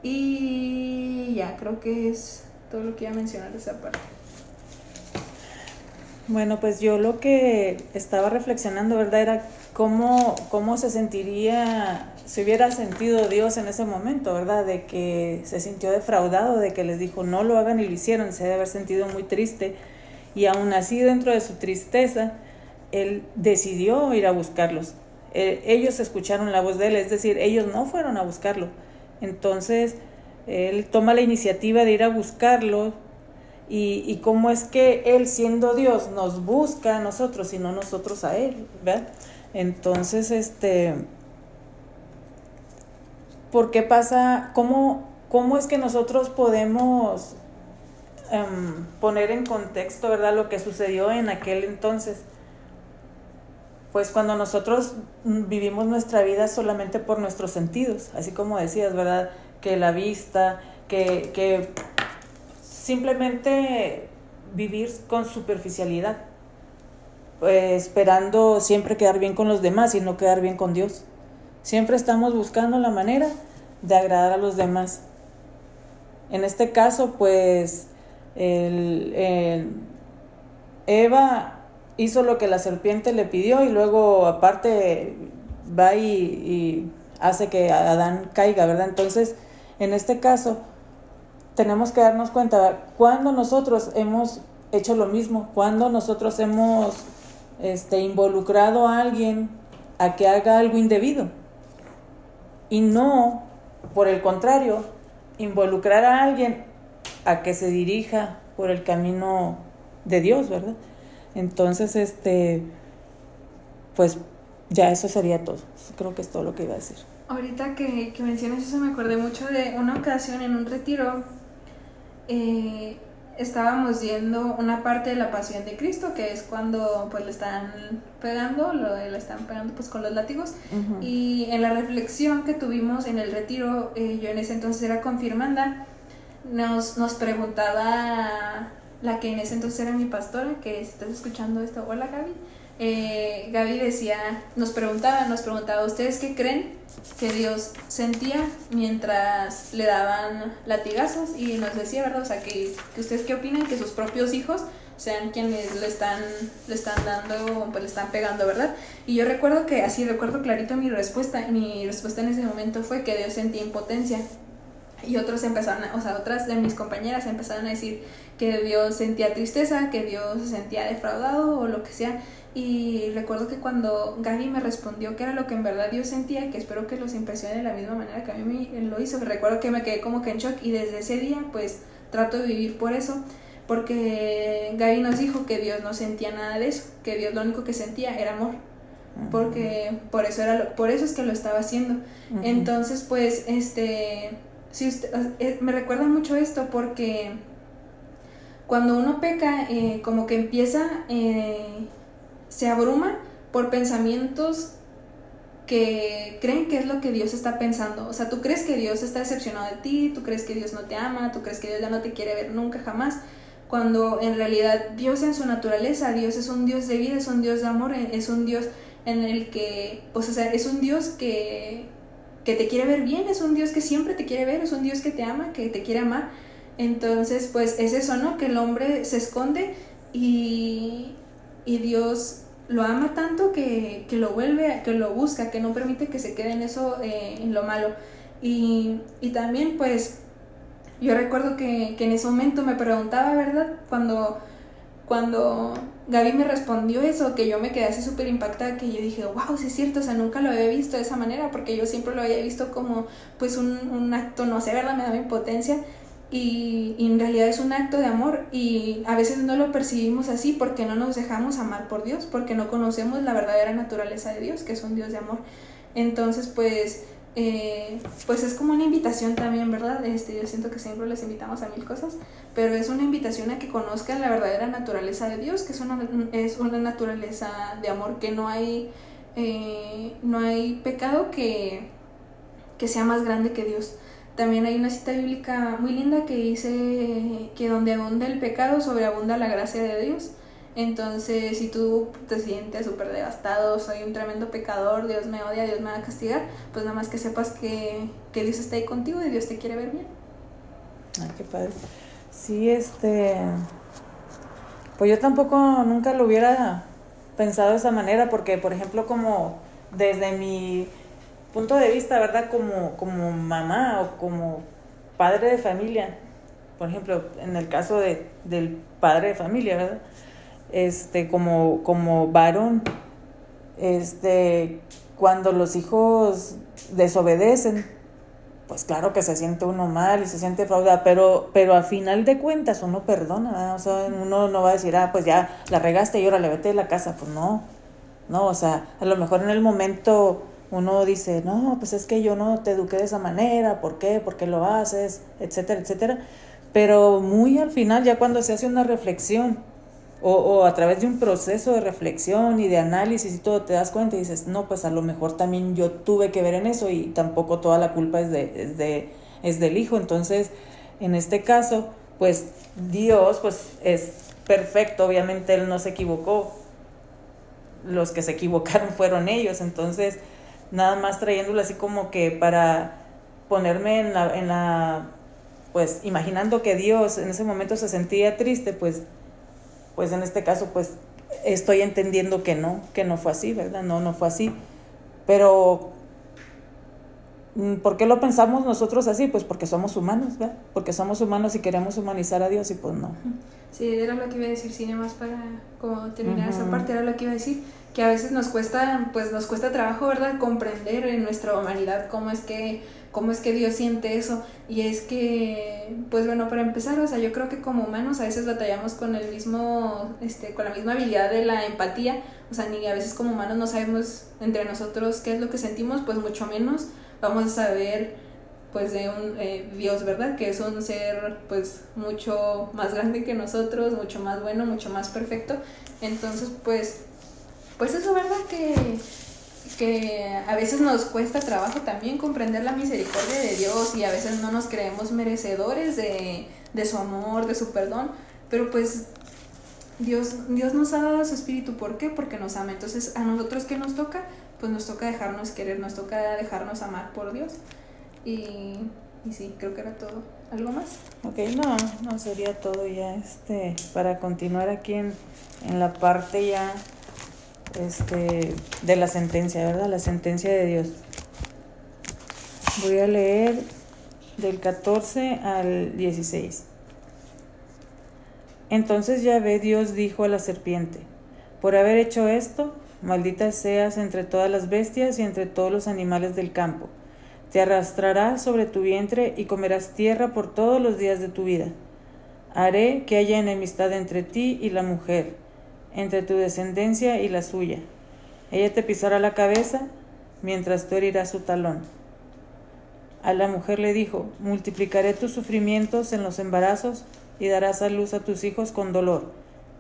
Speaker 1: Y ya, creo que es todo lo que iba a mencionar de esa parte.
Speaker 2: Bueno, pues yo lo que estaba reflexionando, ¿verdad? Era cómo, cómo se sentiría se hubiera sentido Dios en ese momento, ¿verdad? De que se sintió defraudado, de que les dijo no lo hagan y lo hicieron, se debe haber sentido muy triste. Y aún así, dentro de su tristeza, él decidió ir a buscarlos. Eh, ellos escucharon la voz de él, es decir, ellos no fueron a buscarlo. Entonces, él toma la iniciativa de ir a buscarlo. Y, y cómo es que él, siendo Dios, nos busca a nosotros y no nosotros a él, ¿verdad? Entonces, este ¿por qué pasa? ¿Cómo, cómo es que nosotros podemos em, poner en contexto, ¿verdad?, lo que sucedió en aquel entonces? Pues cuando nosotros vivimos nuestra vida solamente por nuestros sentidos, así como decías, ¿verdad? Que la vista, que, que simplemente vivir con superficialidad, pues, esperando siempre quedar bien con los demás y no quedar bien con Dios. Siempre estamos buscando la manera de agradar a los demás. En este caso, pues, Eva hizo lo que la serpiente le pidió y luego aparte va y, y hace que Adán caiga, ¿verdad? Entonces, en este caso, tenemos que darnos cuenta cuando nosotros hemos hecho lo mismo, cuando nosotros hemos este, involucrado a alguien a que haga algo indebido y no, por el contrario, involucrar a alguien a que se dirija por el camino de Dios, ¿verdad? Entonces, este, pues ya eso sería todo. Creo que es todo lo que iba a decir.
Speaker 1: Ahorita que, que mencionas eso me acordé mucho de una ocasión en un retiro. Eh, estábamos viendo una parte de la pasión de Cristo, que es cuando pues le están pegando, lo, le están pegando pues con los látigos. Y en la reflexión que tuvimos en el retiro, eh, yo en ese entonces era confirmanda, nos, nos preguntaba la que en ese entonces era mi pastora, que si estás escuchando esto, hola Gaby, eh, Gaby decía, nos preguntaba, nos preguntaba, ¿ustedes qué creen que Dios sentía mientras le daban latigazos? Y nos decía, ¿verdad? O sea, que, ustedes qué opinan que sus propios hijos sean quienes le están, le están dando, pues le están pegando, ¿verdad? Y yo recuerdo que, así recuerdo clarito mi respuesta, mi respuesta en ese momento fue que Dios sentía impotencia. Y otros empezaron, o sea, otras de mis compañeras empezaron a decir que Dios sentía tristeza, que Dios se sentía defraudado o lo que sea. Y recuerdo que cuando Gaby me respondió que era lo que en verdad Dios sentía, que espero que los impresione de la misma manera que a mí me lo hizo, recuerdo que me quedé como que en shock y desde ese día pues trato de vivir por eso, porque Gaby nos dijo que Dios no sentía nada de eso, que Dios lo único que sentía era amor, porque por eso era por eso es que lo estaba haciendo. Entonces pues este si usted, eh, me recuerda mucho esto porque cuando uno peca eh, como que empieza eh, se abruma por pensamientos que creen que es lo que Dios está pensando. O sea, tú crees que Dios está decepcionado de ti, tú crees que Dios no te ama, tú crees que Dios ya no te quiere ver nunca jamás, cuando en realidad Dios en su naturaleza, Dios es un Dios de vida, es un Dios de amor, es un Dios en el que, pues, o sea, es un Dios que, que te quiere ver bien, es un Dios que siempre te quiere ver, es un Dios que te ama, que te quiere amar. Entonces, pues es eso, ¿no? Que el hombre se esconde y, y Dios lo ama tanto que, que, lo vuelve, que lo busca, que no permite que se quede en eso, eh, en lo malo. Y, y, también pues yo recuerdo que, que, en ese momento me preguntaba, ¿verdad? Cuando, cuando Gaby me respondió eso, que yo me quedé así súper impactada, que yo dije, wow, sí es cierto, o sea, nunca lo había visto de esa manera, porque yo siempre lo había visto como pues un, un acto, no sé, ¿verdad? Me daba impotencia. Y, y, en realidad es un acto de amor y a veces no lo percibimos así porque no nos dejamos amar por Dios, porque no conocemos la verdadera naturaleza de Dios, que es un Dios de amor. Entonces, pues, eh, pues es como una invitación también, ¿verdad? Este, yo siento que siempre les invitamos a mil cosas, pero es una invitación a que conozcan la verdadera naturaleza de Dios, que es una, es una naturaleza de amor, que no hay, eh, no hay pecado que, que sea más grande que Dios. También hay una cita bíblica muy linda que dice que donde abunda el pecado, sobreabunda la gracia de Dios. Entonces, si tú te sientes súper devastado, soy un tremendo pecador, Dios me odia, Dios me va a castigar, pues nada más que sepas que, que Dios está ahí contigo y Dios te quiere ver bien.
Speaker 2: Ay, qué padre. Sí, este. Pues yo tampoco nunca lo hubiera pensado de esa manera, porque, por ejemplo, como desde mi punto de vista, ¿verdad? Como, como mamá o como padre de familia, por ejemplo, en el caso de, del padre de familia, ¿verdad? Este, como, como varón, este, cuando los hijos desobedecen, pues claro que se siente uno mal y se siente fraudado, pero, pero a final de cuentas uno perdona, o sea, uno no va a decir, ah, pues ya la regaste y ahora le vete de la casa, pues no, no, o sea, a lo mejor en el momento uno dice, no, pues es que yo no te eduqué de esa manera, ¿por qué? ¿Por qué lo haces? Etcétera, etcétera. Pero muy al final, ya cuando se hace una reflexión, o, o, a través de un proceso de reflexión y de análisis y todo, te das cuenta y dices, no, pues a lo mejor también yo tuve que ver en eso y tampoco toda la culpa es, de, es, de, es del hijo. Entonces, en este caso, pues Dios pues es perfecto, obviamente Él no se equivocó, los que se equivocaron fueron ellos, entonces nada más trayéndolo así como que para ponerme en la, en la, pues imaginando que Dios en ese momento se sentía triste, pues, pues en este caso, pues estoy entendiendo que no, que no fue así, ¿verdad? No, no fue así. Pero, mm, ¿por qué lo pensamos nosotros así? Pues porque somos humanos, ¿verdad? Porque somos humanos y queremos humanizar a Dios y pues no.
Speaker 1: Sí, era lo que iba a decir, sí, más para como terminar uh -huh. esa parte, era lo que iba a decir que a veces nos cuesta, pues nos cuesta trabajo, ¿verdad? Comprender en nuestra humanidad cómo es que, cómo es que Dios siente eso. Y es que, pues bueno, para empezar, o sea, yo creo que como humanos a veces batallamos con el mismo, este, con la misma habilidad de la empatía. O sea, ni a veces como humanos no sabemos entre nosotros qué es lo que sentimos, pues mucho menos vamos a saber pues de un eh, Dios, ¿verdad? Que es un ser pues mucho más grande que nosotros, mucho más bueno, mucho más perfecto. Entonces, pues pues eso, ¿verdad? Que, que a veces nos cuesta trabajo también comprender la misericordia de Dios y a veces no nos creemos merecedores de, de su amor, de su perdón, pero pues Dios, Dios nos ha dado su espíritu, ¿por qué? Porque nos ama. Entonces, a nosotros que nos toca, pues nos toca dejarnos querer, nos toca dejarnos amar por Dios. Y, y sí, creo que era todo. ¿Algo más?
Speaker 2: Ok, no, no sería todo ya. Este, para continuar aquí en, en la parte ya este, de la sentencia, ¿verdad? La sentencia de Dios. Voy a leer del 14 al 16. Entonces Yahvé Dios dijo a la serpiente, por haber hecho esto, maldita seas entre todas las bestias y entre todos los animales del campo. Te arrastrarás sobre tu vientre y comerás tierra por todos los días de tu vida. Haré que haya enemistad entre ti y la mujer entre tu descendencia y la suya. Ella te pisará la cabeza, mientras tú herirás su talón. A la mujer le dijo, multiplicaré tus sufrimientos en los embarazos y darás a luz a tus hijos con dolor.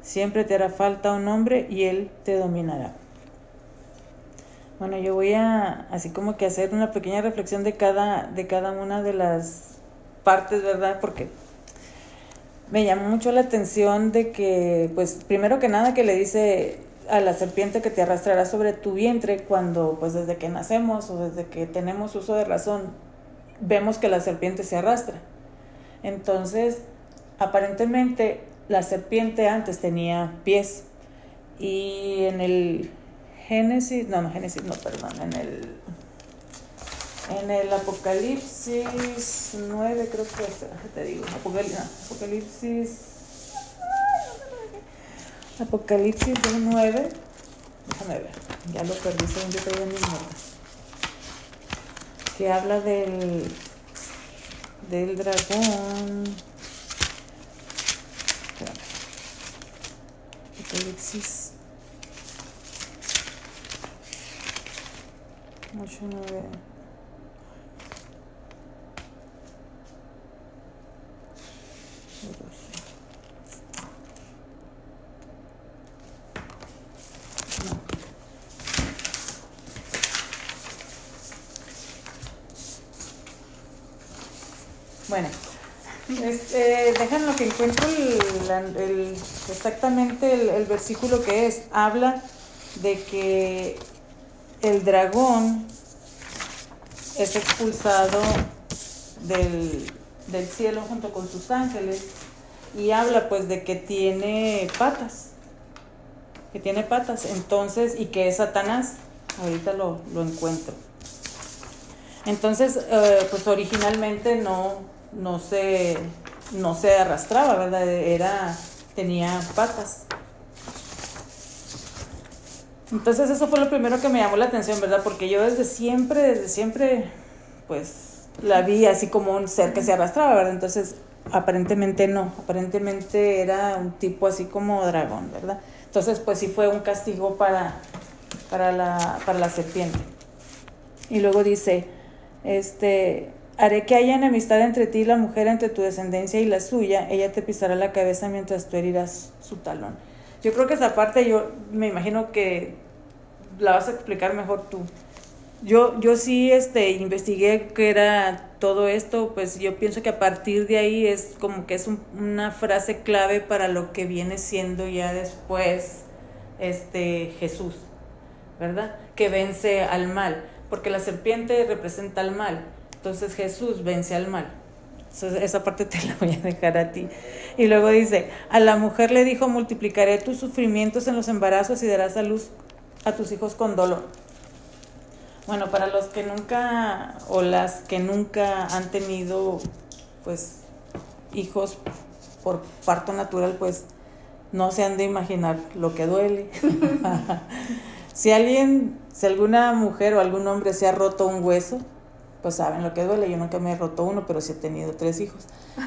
Speaker 2: Siempre te hará falta un hombre y él te dominará. Bueno, yo voy a así como que hacer una pequeña reflexión de cada, de cada una de las partes, ¿verdad? Porque me llamó mucho la atención de que, pues, primero que nada que le dice a la serpiente que te arrastrará sobre tu vientre cuando, pues, desde que nacemos o desde que tenemos uso de razón, vemos que la serpiente se arrastra. Entonces, aparentemente, la serpiente antes tenía pies y en el Génesis, no, no, Génesis, no, perdón, en el en el Apocalipsis 9, creo que te digo, Apocalipsis, Apocalipsis, Apocalipsis 9, déjame ver, ya lo perdí según yo en mis notas, que habla del, del dragón. Apocalipsis 8, 9. Bueno, este, dejan que encuentro el, exactamente el, versículo que es. Habla de que el dragón es expulsado del, del cielo junto con sus ángeles y habla pues de que tiene patas, que tiene patas, entonces, y que es Satanás. Ahorita lo, lo encuentro. Entonces, eh, pues originalmente no, no se, no se arrastraba, ¿verdad? Era, tenía patas. Entonces eso fue lo primero que me llamó la atención, ¿verdad? Porque yo desde siempre, desde siempre, pues la vi así como un ser que se arrastraba, ¿verdad? Entonces aparentemente no, aparentemente era un tipo así como dragón, ¿verdad? Entonces pues sí fue un castigo para, para, la, para la serpiente. Y luego dice, este, Haré que haya enemistad entre ti y la mujer, entre tu descendencia y la suya. Ella te pisará la cabeza mientras tú herirás su talón. Yo creo que esa parte yo me imagino que la vas a explicar mejor tú. Yo, yo sí este, investigué qué era todo esto, pues yo pienso que a partir de ahí es como que es una frase clave para lo que viene siendo ya después este, Jesús, ¿verdad? Que vence al mal, porque la serpiente representa al mal entonces Jesús vence al mal. esa parte te la voy a dejar a ti. Y luego dice, a la mujer le dijo, multiplicaré tus sufrimientos en los embarazos y darás a luz a tus hijos con dolor. Bueno, para los que nunca o las que nunca han tenido pues hijos por parto natural, pues no se han de imaginar lo que duele. si alguien, si alguna mujer o algún hombre se ha roto un hueso, pues saben lo que duele. Yo nunca me he roto uno, pero sí he tenido tres hijos.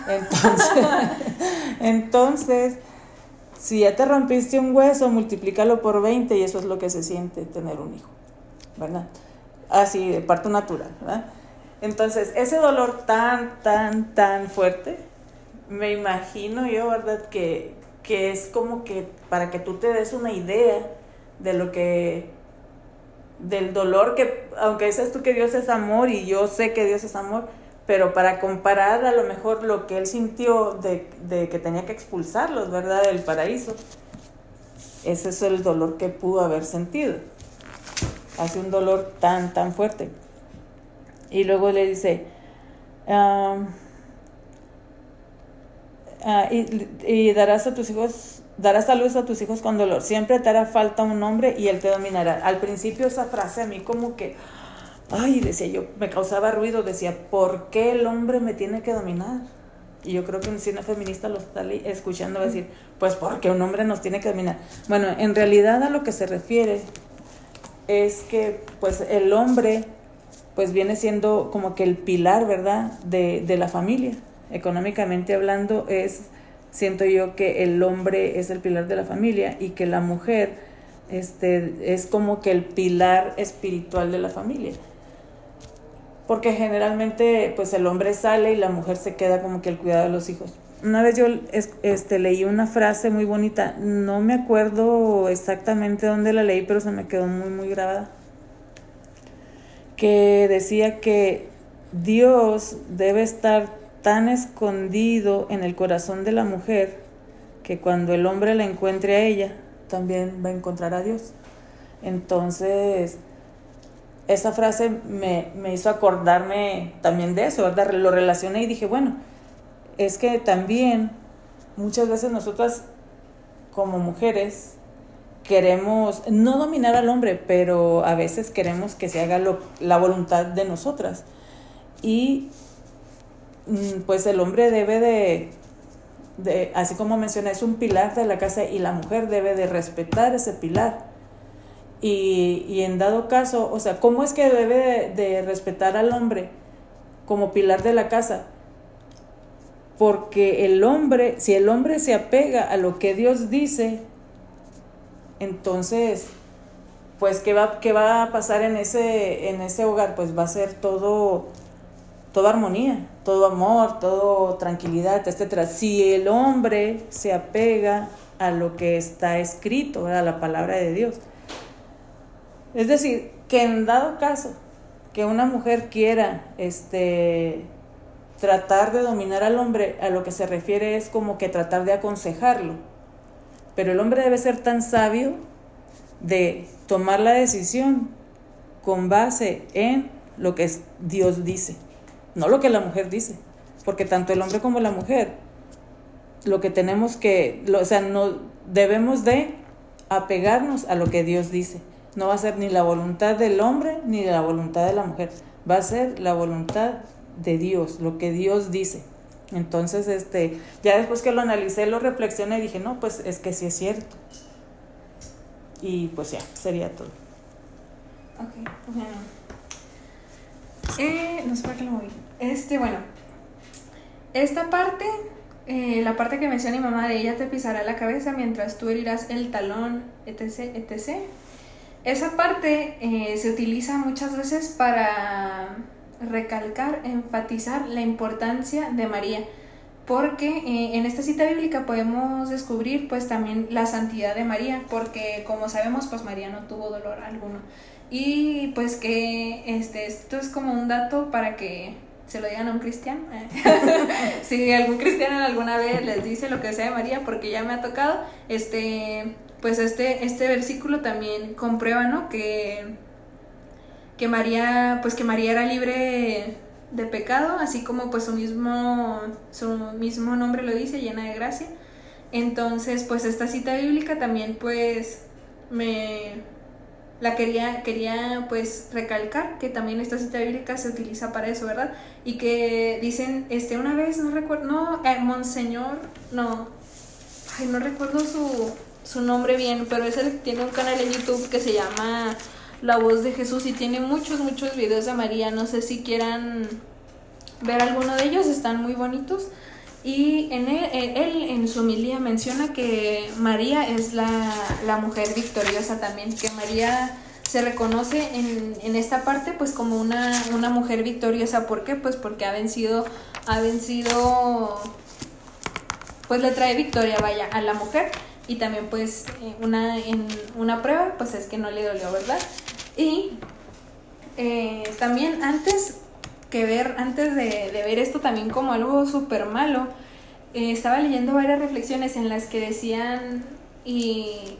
Speaker 2: Entonces, entonces si ya te rompiste un hueso, multiplícalo por 20 y eso es lo que se siente tener un hijo, ¿verdad? Así, de parto natural, ¿verdad? Entonces, ese dolor tan, tan, tan fuerte, me imagino yo, ¿verdad? Que, que es como que para que tú te des una idea de lo que del dolor que, aunque dices tú que Dios es amor y yo sé que Dios es amor, pero para comparar a lo mejor lo que él sintió de, que tenía que expulsarlos, ¿verdad?, del paraíso, ese es el dolor que pudo haber sentido. Hace un dolor tan, tan fuerte. Y luego le dice, y, y darás a tus hijos darás a luz a tus hijos con dolor. Siempre te hará falta un hombre y él te dominará. Al principio esa frase a mí como que, ay, decía yo, me causaba ruido, decía, ¿por qué el hombre me tiene que dominar? Y yo creo que un cine feminista lo está escuchando decir, pues porque un hombre nos tiene que dominar. Bueno, en realidad a lo que se refiere es que pues el hombre pues viene siendo como que el pilar, ¿verdad?, de, de la familia. Económicamente hablando es siento yo que el hombre es el pilar de la familia y que la mujer este, es como que el pilar espiritual de la familia. Porque generalmente pues el hombre sale y la mujer se queda como que el cuidado de los hijos. Una vez yo este, leí una frase muy bonita, no me acuerdo exactamente dónde la leí, pero se me quedó muy, muy grabada, que decía que Dios debe estar tan escondido en el corazón de la mujer que cuando el hombre la encuentre a ella, también va a encontrar a Dios. Entonces, esa frase me, hizo acordarme también de eso, ¿verdad? Lo relacioné y dije, bueno, es que también muchas veces nosotras como mujeres queremos no dominar al hombre, pero a veces queremos que se haga la voluntad de nosotras. Y Mm, pues el hombre debe de, así como menciona, es un pilar de la casa y la mujer debe de respetar ese pilar. Y, en dado caso, o sea, ¿cómo es que debe de, respetar al hombre como pilar de la casa? Porque el hombre, si el hombre se apega a lo que Dios dice, entonces, pues, ¿qué va, qué va a pasar en ese, en ese hogar? Pues va a ser todo, toda armonía, todo amor, todo tranquilidad, etc. Si el hombre se apega a lo que está escrito, a la palabra de Dios. Es decir, que en dado caso que una mujer quiera este, tratar de dominar al hombre, a lo que se refiere es como que tratar de aconsejarlo. Pero el hombre debe ser tan sabio de tomar la decisión con base en lo que Dios dice, no lo que la mujer dice, porque tanto el hombre como la mujer, lo que tenemos que, o sea, no debemos de apegarnos a lo que Dios dice. No va a ser ni la voluntad del hombre ni la voluntad de la mujer, va a ser la voluntad de Dios, lo que Dios dice. Entonces, este, ya después que lo analicé, lo reflexioné y dije, no, pues es que sí es cierto. Y pues ya, sería todo.
Speaker 1: Ok, bueno. Eh, no sé por qué lo moví. Este, bueno. Esta parte, eh, la parte que menciona mi mamá de ella te pisará la cabeza mientras tú herirás el talón, etc, etc. Esa parte eh, se utiliza muchas veces para recalcar, enfatizar la importancia de María, porque eh, en esta cita bíblica podemos descubrir pues también la santidad de María, porque como sabemos pues María no tuvo dolor alguno. Y pues que este, esto es como un dato para que se lo digan a un cristiano. si algún cristiano alguna vez les dice lo que sea de María, porque ya me ha tocado, este, pues este, este versículo también comprueba, ¿no? Que que María, pues que María era libre de pecado, así como pues su mismo, su mismo nombre lo dice, llena de gracia. Entonces, pues esta cita bíblica también pues me la quería, quería pues recalcar que también esta cita bíblica se utiliza para eso, ¿verdad? Y que dicen, este, una vez, no recuerdo, no, eh, Monseñor, no, ay, no recuerdo su, su nombre bien, pero es el tiene un canal en YouTube que se llama la voz de Jesús y tiene muchos, muchos videos de María. No sé si quieran ver alguno de ellos, están muy bonitos. Y en él, él en su homilía menciona que María es la, la, mujer victoriosa también, que María se reconoce en, en esta parte pues como una, una, mujer victoriosa. ¿Por qué? Pues porque ha vencido, ha vencido, pues le trae victoria, vaya, a la mujer. Y también pues eh, una, en una prueba pues es que no le dolió, ¿verdad? Y eh, también antes que ver, antes de, ver esto también como algo súper malo, eh, estaba leyendo varias reflexiones en las que decían y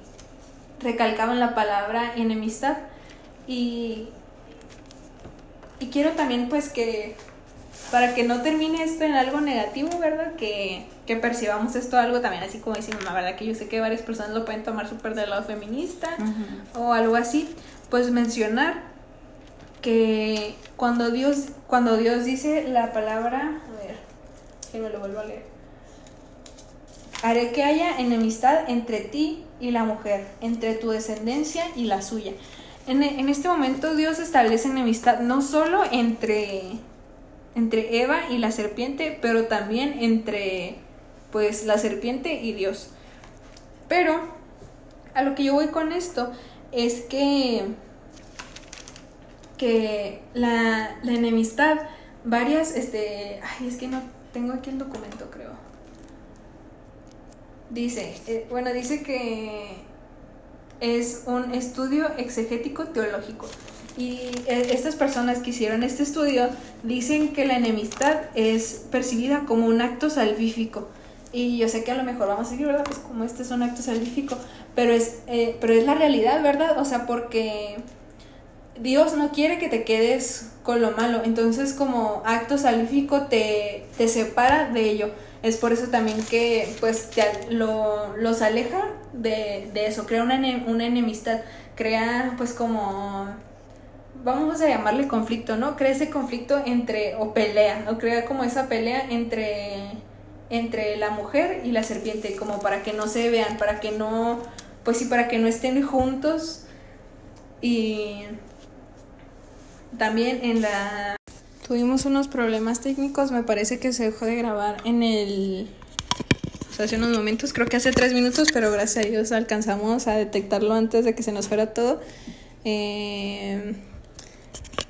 Speaker 1: recalcaban la palabra enemistad. Y, y quiero también pues que para que no termine esto en algo negativo, ¿verdad? Que, que percibamos esto algo también así como dice la ¿verdad? Que yo sé que varias personas lo pueden tomar súper del lado feminista o algo así pues mencionar que cuando Dios, cuando Dios dice la palabra, a ver, que me lo vuelvo a leer. Haré que haya enemistad entre ti y la mujer, entre tu descendencia y la suya. En, en este momento Dios establece enemistad no solo entre, entre Eva y la serpiente, pero también entre pues la serpiente y Dios. Pero a lo que yo voy con esto es que, que la, enemistad, varias, este, ay, es que no tengo aquí el documento, creo. Dice, eh, bueno, dice que es un estudio exegético teológico. Y eh, estas personas que hicieron este estudio dicen que la enemistad es percibida como un acto salvífico. Y yo sé que a lo mejor vamos a decir, ¿verdad? Pues como este es un acto salvífico, pero es, eh, pero es la realidad, ¿verdad? O sea, porque Dios no quiere que te quedes con lo malo, entonces como acto salvífico te, te separa de ello. Es por eso también que pues te, lo, los aleja de, de eso, crea una, una enemistad, crea pues como vamos a llamarle conflicto, ¿no? Crea ese conflicto entre, o pelea, o crea como esa pelea entre, entre la mujer y la serpiente, como para que no se vean, para que no pues sí, para que no estén juntos y también en la... Tuvimos unos problemas técnicos, me parece que se dejó de grabar en el... Hace unos momentos, creo que hace tres minutos, pero gracias a Dios alcanzamos a detectarlo antes de que se nos fuera todo. Eh,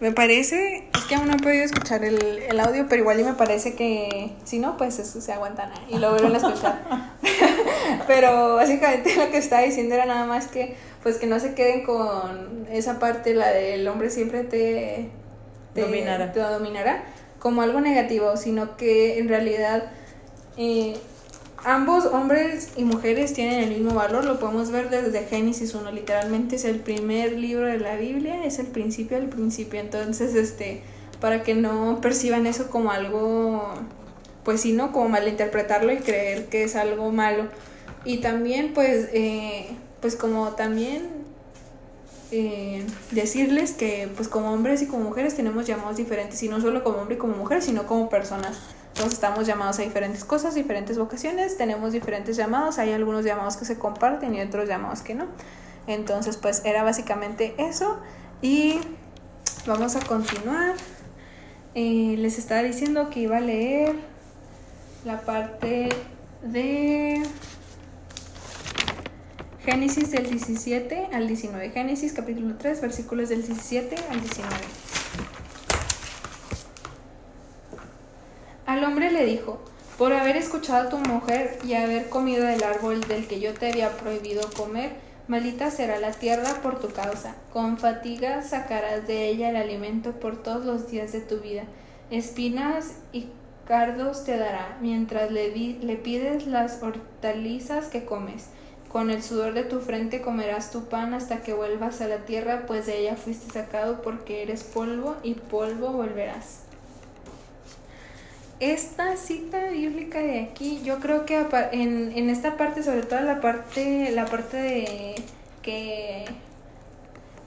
Speaker 1: me parece, es que aún no he podido escuchar el, el audio, pero igual y me parece que si no, pues eso se aguantan y lo vuelven a escuchar. pero básicamente lo que estaba diciendo era nada más que, pues que no se queden con esa parte, la del hombre siempre te, te
Speaker 2: Dominará.
Speaker 1: te dominará, como algo negativo, sino que en realidad eh, ambos hombres y mujeres tienen el mismo valor, lo podemos ver desde Génesis 1, literalmente es el primer libro de la Biblia, es el principio del principio, entonces este para que no perciban eso como algo pues sí, ¿no? Como malinterpretarlo y creer que es algo malo. Y también pues eh, pues como también eh, decirles que pues como hombres y como mujeres tenemos llamados diferentes y no solo como hombre y como mujer, sino como personas. Todos estamos llamados a diferentes cosas, diferentes vocaciones, tenemos diferentes llamados, hay algunos llamados que se comparten y otros llamados que no. Entonces, pues era básicamente eso y vamos a continuar. Eh, les estaba diciendo que iba a leer la parte de Génesis del 17 al 19. Génesis capítulo 3, versículos del 17 al 19. Al hombre le dijo, por haber escuchado a tu mujer y haber comido del árbol del que yo te había prohibido comer, maldita será la tierra por tu causa. Con fatiga sacarás de ella el alimento por todos los días de tu vida. Espinas y cardos te dará, mientras le, le pides las hortalizas que comes. Con el sudor de tu frente comerás tu pan hasta que vuelvas a la tierra, pues de ella fuiste sacado porque eres polvo y polvo volverás. Esta cita bíblica de aquí, yo creo que en, en esta parte, sobre todo la parte, la parte de que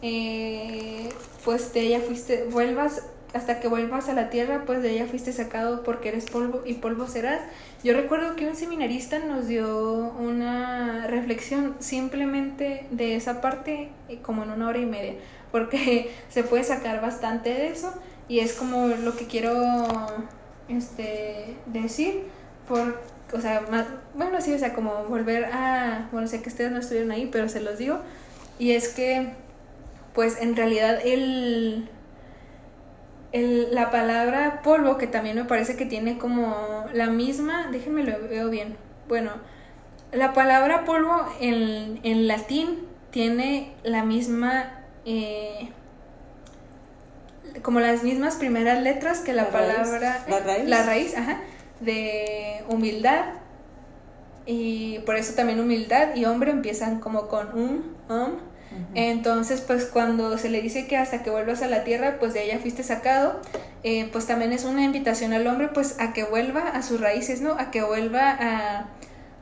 Speaker 1: eh, pues de ella fuiste, vuelvas, hasta que vuelvas a la tierra, pues de ella fuiste sacado porque eres polvo y polvo serás. Yo recuerdo que un seminarista nos dio una reflexión simplemente de esa parte eh, como en una hora y media, porque se puede sacar bastante de eso y es como lo que quiero este decir por o sea, más, bueno, sí, o sea, como volver a, bueno, sé que ustedes no estuvieron ahí, pero se los digo, y es que, pues en realidad el, el, la palabra polvo, que también me parece que tiene como la misma, déjenme lo veo bien, bueno, la palabra polvo en, en latín tiene la misma, eh, como las mismas primeras letras que la,
Speaker 2: La raíz.
Speaker 1: palabra,
Speaker 2: La raíz.
Speaker 1: la raíz, ajá, de humildad. Y por eso también humildad y hombre empiezan como con un, um. Entonces, pues cuando se le dice que hasta que vuelvas a la tierra, pues de ella fuiste sacado, eh, pues también es una invitación al hombre, pues a que vuelva a sus raíces, ¿no? A que vuelva a,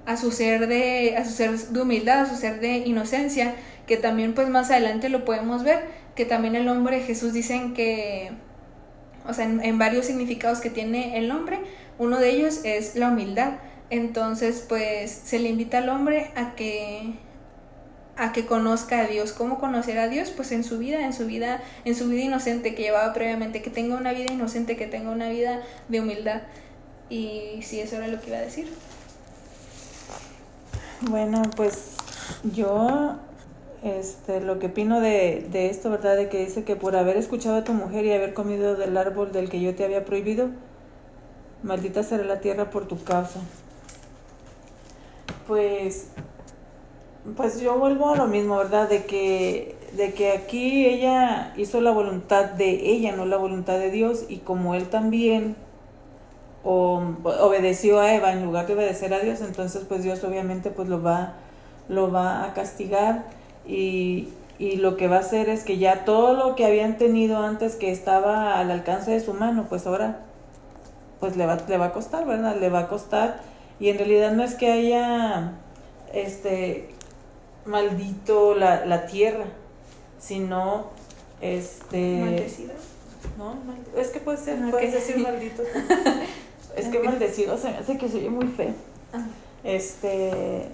Speaker 1: a su ser de, a su ser de humildad, a su ser de inocencia, que también pues más adelante lo podemos ver, que también el hombre, Jesús dicen que, o sea, en, en varios significados que tiene el nombre, uno de ellos es la humildad. Entonces, pues se le invita al hombre a que a que conozca a Dios. ¿Cómo conocer a Dios? Pues en su vida, en su vida, en su vida inocente que llevaba previamente, que tenga una vida inocente, que tenga una vida de humildad. Y sí, eso era lo que iba a decir.
Speaker 2: Bueno, pues yo este, lo que opino de, de esto, ¿verdad? De que dice que por haber escuchado a tu mujer y haber comido del árbol del que yo te había prohibido, maldita será la tierra por tu causa. Pues, pues yo vuelvo a lo mismo, ¿verdad? De que, de que aquí ella hizo la voluntad de ella, no la voluntad de Dios, y como él también o, obedeció a Eva en lugar de obedecer a Dios, entonces pues Dios obviamente pues lo va, lo va a castigar y, y lo que va a hacer es que ya todo lo que habían tenido antes que estaba al alcance de su mano, pues ahora pues le va, le va a costar, ¿verdad? Le va a costar y en realidad no es que haya este maldito la, la tierra, sino este
Speaker 1: Maldecida.
Speaker 2: no, es que puede ser,
Speaker 1: Ah,
Speaker 2: puedes decir maldito. es que maldecido se me hace que se oye muy feo.
Speaker 1: Ah.
Speaker 2: Este,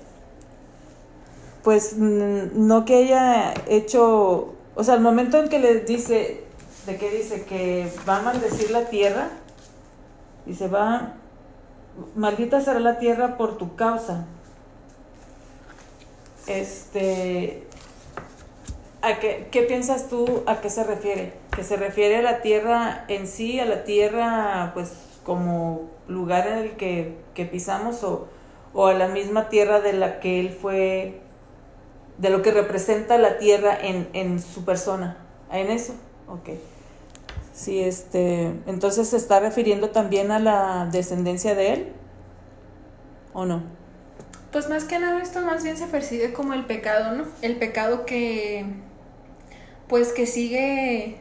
Speaker 2: pues no que haya hecho, o sea, al momento en que le dice, de qué dice que va a maldecir la tierra. Dice, va, maldita será la tierra por tu causa. Este, ¿a qué, qué piensas tú a qué se refiere? ¿Que se refiere a la tierra en sí, a la tierra pues como lugar en el que, que pisamos o, o a la misma tierra de la que él fue, de lo que representa la tierra en, en su persona? ¿En eso? Ok. Sí, este, entonces se está refiriendo también a la descendencia de él, ¿o no?
Speaker 1: Pues más que nada esto más bien se percibe como el pecado, ¿no? El pecado que, pues que sigue,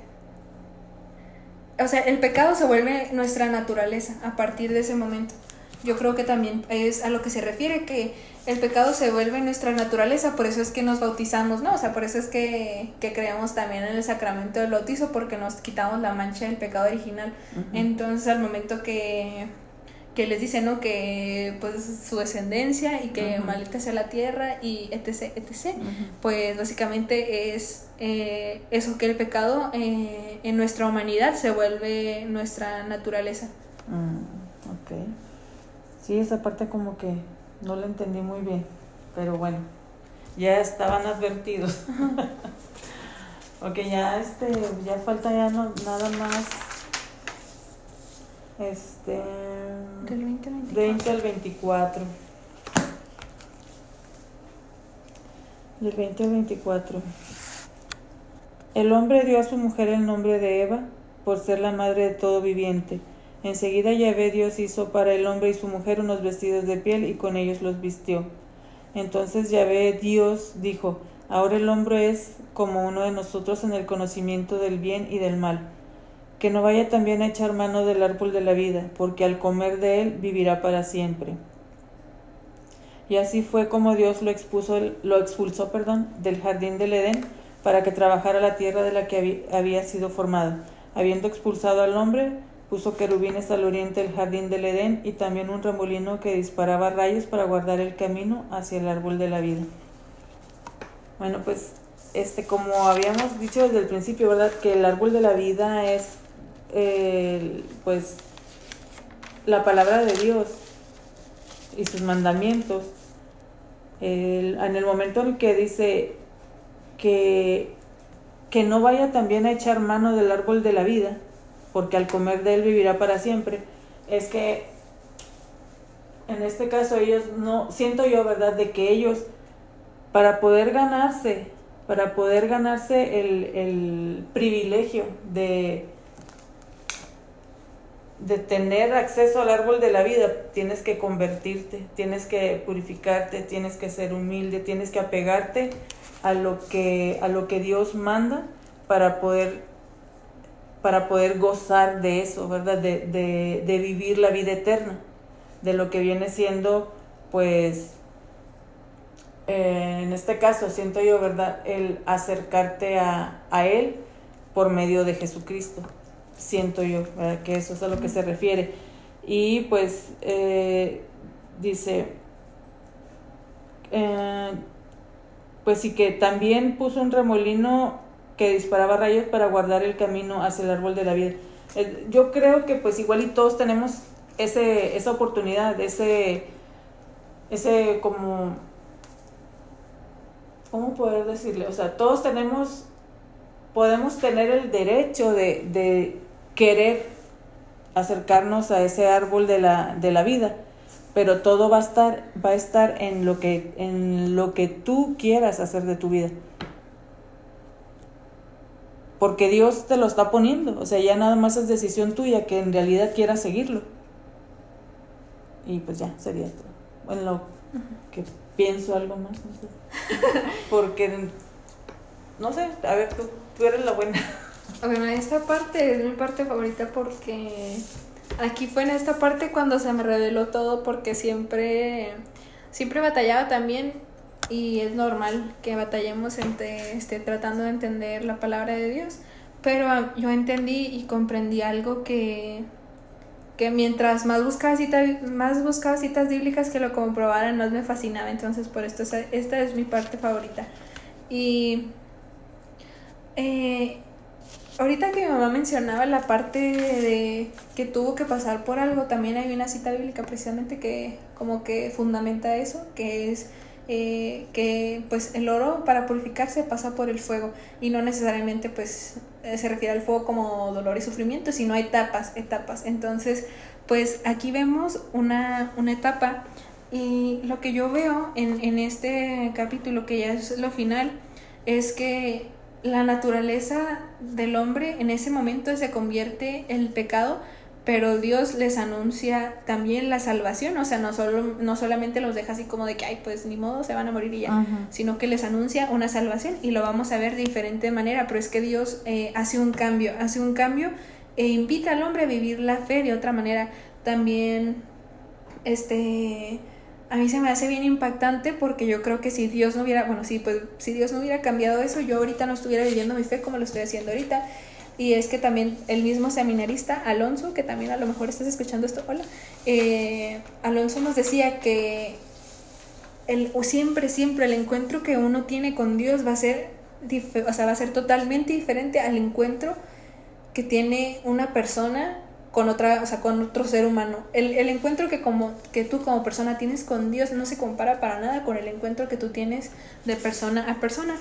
Speaker 1: o sea, el pecado se vuelve nuestra naturaleza a partir de ese momento. Yo creo que también es a lo que se refiere, que el pecado se vuelve nuestra naturaleza, por eso es que nos bautizamos, ¿no? O sea, por eso es que, que creemos también en el sacramento del bautizo, porque nos quitamos la mancha del pecado original. Entonces, al momento que, que les dice, ¿no? Que pues su descendencia y que maldita sea la tierra y etc, etc, pues básicamente es eh, eso que el pecado eh, en nuestra humanidad se vuelve nuestra naturaleza.
Speaker 2: Mm, ok. Sí, esa parte como que no lo entendí muy bien, pero bueno, ya estaban advertidos. ok, ya este, ya falta ya no, nada más. Este.
Speaker 1: Del 20 al 24.
Speaker 2: 20 al 24. Del 20 al 24. El hombre dio a su mujer el nombre de Eva por ser la madre de todo viviente. Enseguida Yahvé Dios hizo para el hombre y su mujer unos vestidos de piel y con ellos los vistió. Entonces Yahvé Dios dijo, ahora el hombre es como uno de nosotros en el conocimiento del bien y del mal. Que no vaya también a echar mano del árbol de la vida, porque al comer de él vivirá para siempre. Y así fue como Dios lo, expuso, lo expulsó perdón, del jardín del Edén para que trabajara la tierra de la que había sido formado. Habiendo expulsado al hombre, Puso querubines al oriente del jardín del Edén y también un remolino que disparaba rayos para guardar el camino hacia el árbol de la vida. Bueno, pues este como habíamos dicho desde el principio, ¿verdad? Que el árbol de la vida es pues la palabra de Dios y sus mandamientos. en el momento en que dice que, que no vaya también a echar mano del árbol de la vida, porque al comer de él vivirá para siempre, es que en este caso ellos no, siento yo, ¿verdad?, de que ellos, para poder ganarse, para poder ganarse el, privilegio de, de tener acceso al árbol de la vida, tienes que convertirte, tienes que purificarte, tienes que ser humilde, tienes que apegarte a lo que, a lo que Dios manda para poder para poder gozar de eso, ¿verdad? De, de, de, vivir la vida eterna, de lo que viene siendo, pues, eh, en este caso, siento yo, ¿verdad? El acercarte a, a, Él por medio de Jesucristo, siento yo, ¿verdad? Que eso es a lo que se refiere. Y pues, eh, dice, eh, pues sí que también puso un remolino que disparaba rayos para guardar el camino hacia el árbol de la vida. Eh, yo creo que pues igual y todos tenemos ese, esa oportunidad, ese, ese como, ¿cómo poder decirle? O sea, todos tenemos, podemos tener el derecho de, de querer acercarnos a ese árbol de la, de la vida, pero todo va a estar, va a estar en lo que, en lo que tú quieras hacer de tu vida porque Dios te lo está poniendo, o sea, ya nada más es decisión tuya que en realidad quieras seguirlo. Y pues ya, sería todo. Bueno, lo que pienso algo más, no sé. Porque, no sé, a ver, tú, tú eres la buena.
Speaker 1: Bueno, esta parte es mi parte favorita porque aquí fue en esta parte cuando se me reveló todo porque siempre, siempre batallaba también y es normal que batallemos entre, este, tratando de entender la palabra de Dios, pero yo entendí y comprendí algo que, que mientras más buscaba, citas, más buscaba citas bíblicas que lo comprobaran, más me fascinaba, entonces por esto esta es mi parte favorita. Y eh, ahorita que mi mamá mencionaba la parte de que tuvo que pasar por algo, también hay una cita bíblica precisamente que como que fundamenta eso, que es eh, que pues el oro para purificarse pasa por el fuego y no necesariamente pues eh, se refiere al fuego como dolor y sufrimiento, sino etapas, etapas. Entonces, pues aquí vemos una, una etapa y lo que yo veo en, en este capítulo, que ya es lo final, es que la naturaleza del hombre en ese momento se convierte en el pecado, pero Dios les anuncia también la salvación, o sea, no, solo, no solamente los deja así como de que, ay, pues ni modo, se van a morir y ya, sino que les anuncia una salvación y lo vamos a ver de diferente manera, pero es que Dios eh, hace un cambio, hace un cambio e invita al hombre a vivir la fe de otra manera. También, este, a mí se me hace bien impactante porque yo creo que si Dios no hubiera, bueno, sí, pues si Dios no hubiera cambiado eso, yo ahorita no estuviera viviendo mi fe como lo estoy haciendo ahorita. Y es que también el mismo seminarista, Alonso, que también a lo mejor estás escuchando esto, hola, eh, Alonso nos decía que el, siempre, siempre el encuentro que uno tiene con Dios va a ser, o va a ser totalmente diferente al encuentro que tiene una persona con otra, o sea, con otro ser humano. El, encuentro que como que tú como persona tienes con Dios no se compara para nada con el encuentro que tú tienes de persona a persona.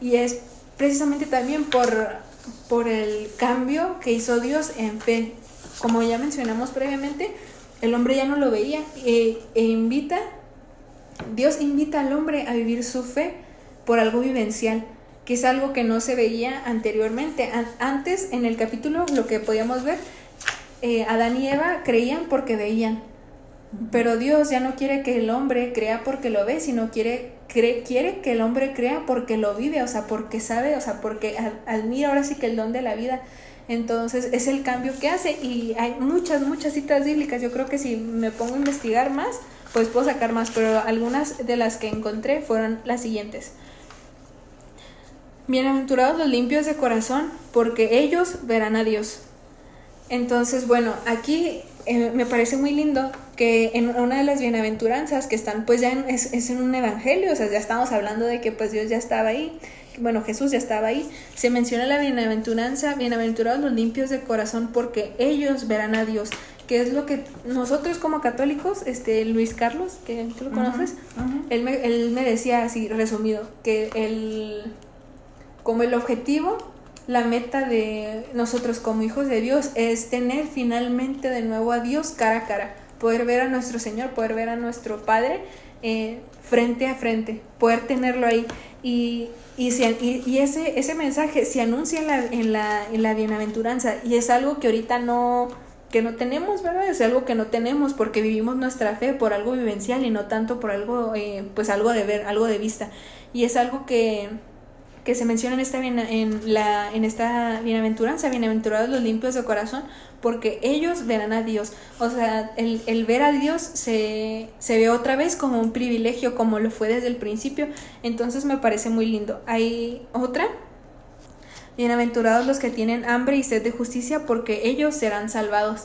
Speaker 1: Y es precisamente también por por el cambio que hizo Dios en fe. Como ya mencionamos previamente, el hombre ya no lo veía e, e, invita, Dios invita al hombre a vivir su fe por algo vivencial, que es algo que no se veía anteriormente. Antes, en el capítulo, lo que podíamos ver, eh, Adán y Eva creían porque veían, pero Dios ya no quiere que el hombre crea porque lo ve, sino quiere, quiere que el hombre crea porque lo vive, o sea, porque sabe, o sea, porque admira ahora sí que el don de la vida. Entonces es el cambio que hace y hay muchas, muchas citas bíblicas. Yo creo que si me pongo a investigar más, pues puedo sacar más, pero algunas de las que encontré fueron las siguientes. Bienaventurados los limpios de corazón, porque ellos verán a Dios. Entonces, bueno, aquí eh, me parece muy lindo que en una de las bienaventuranzas que están pues ya en, es, es, en un evangelio, o sea, ya estamos hablando de que pues Dios ya estaba ahí, bueno, Jesús ya estaba ahí, se menciona la bienaventuranza, bienaventurados los limpios de corazón porque ellos verán a Dios, que es lo que nosotros como católicos, este Luis Carlos, que tú lo conoces, Él, me, él me decía así resumido, que el, como el objetivo la meta de nosotros como hijos de Dios es tener finalmente de nuevo a Dios cara a cara, poder ver a nuestro Señor, poder ver a nuestro Padre eh, frente a frente, poder tenerlo ahí. Y, y, ese, ese mensaje se anuncia en la, en, la, en la bienaventuranza y es algo que ahorita no, que no tenemos, ¿verdad? Es algo que no tenemos porque vivimos nuestra fe por algo vivencial y no tanto por algo, eh, pues algo de ver, algo de vista. Y es algo que, que se menciona en esta, en la, en esta bienaventuranza, bienaventurados los limpios de corazón, porque ellos verán a Dios. O sea, el, el ver a Dios se, se, ve otra vez como un privilegio, como lo fue desde el principio. Entonces me parece muy lindo. Hay otra. Bienaventurados los que tienen hambre y sed de justicia, porque ellos serán salvados.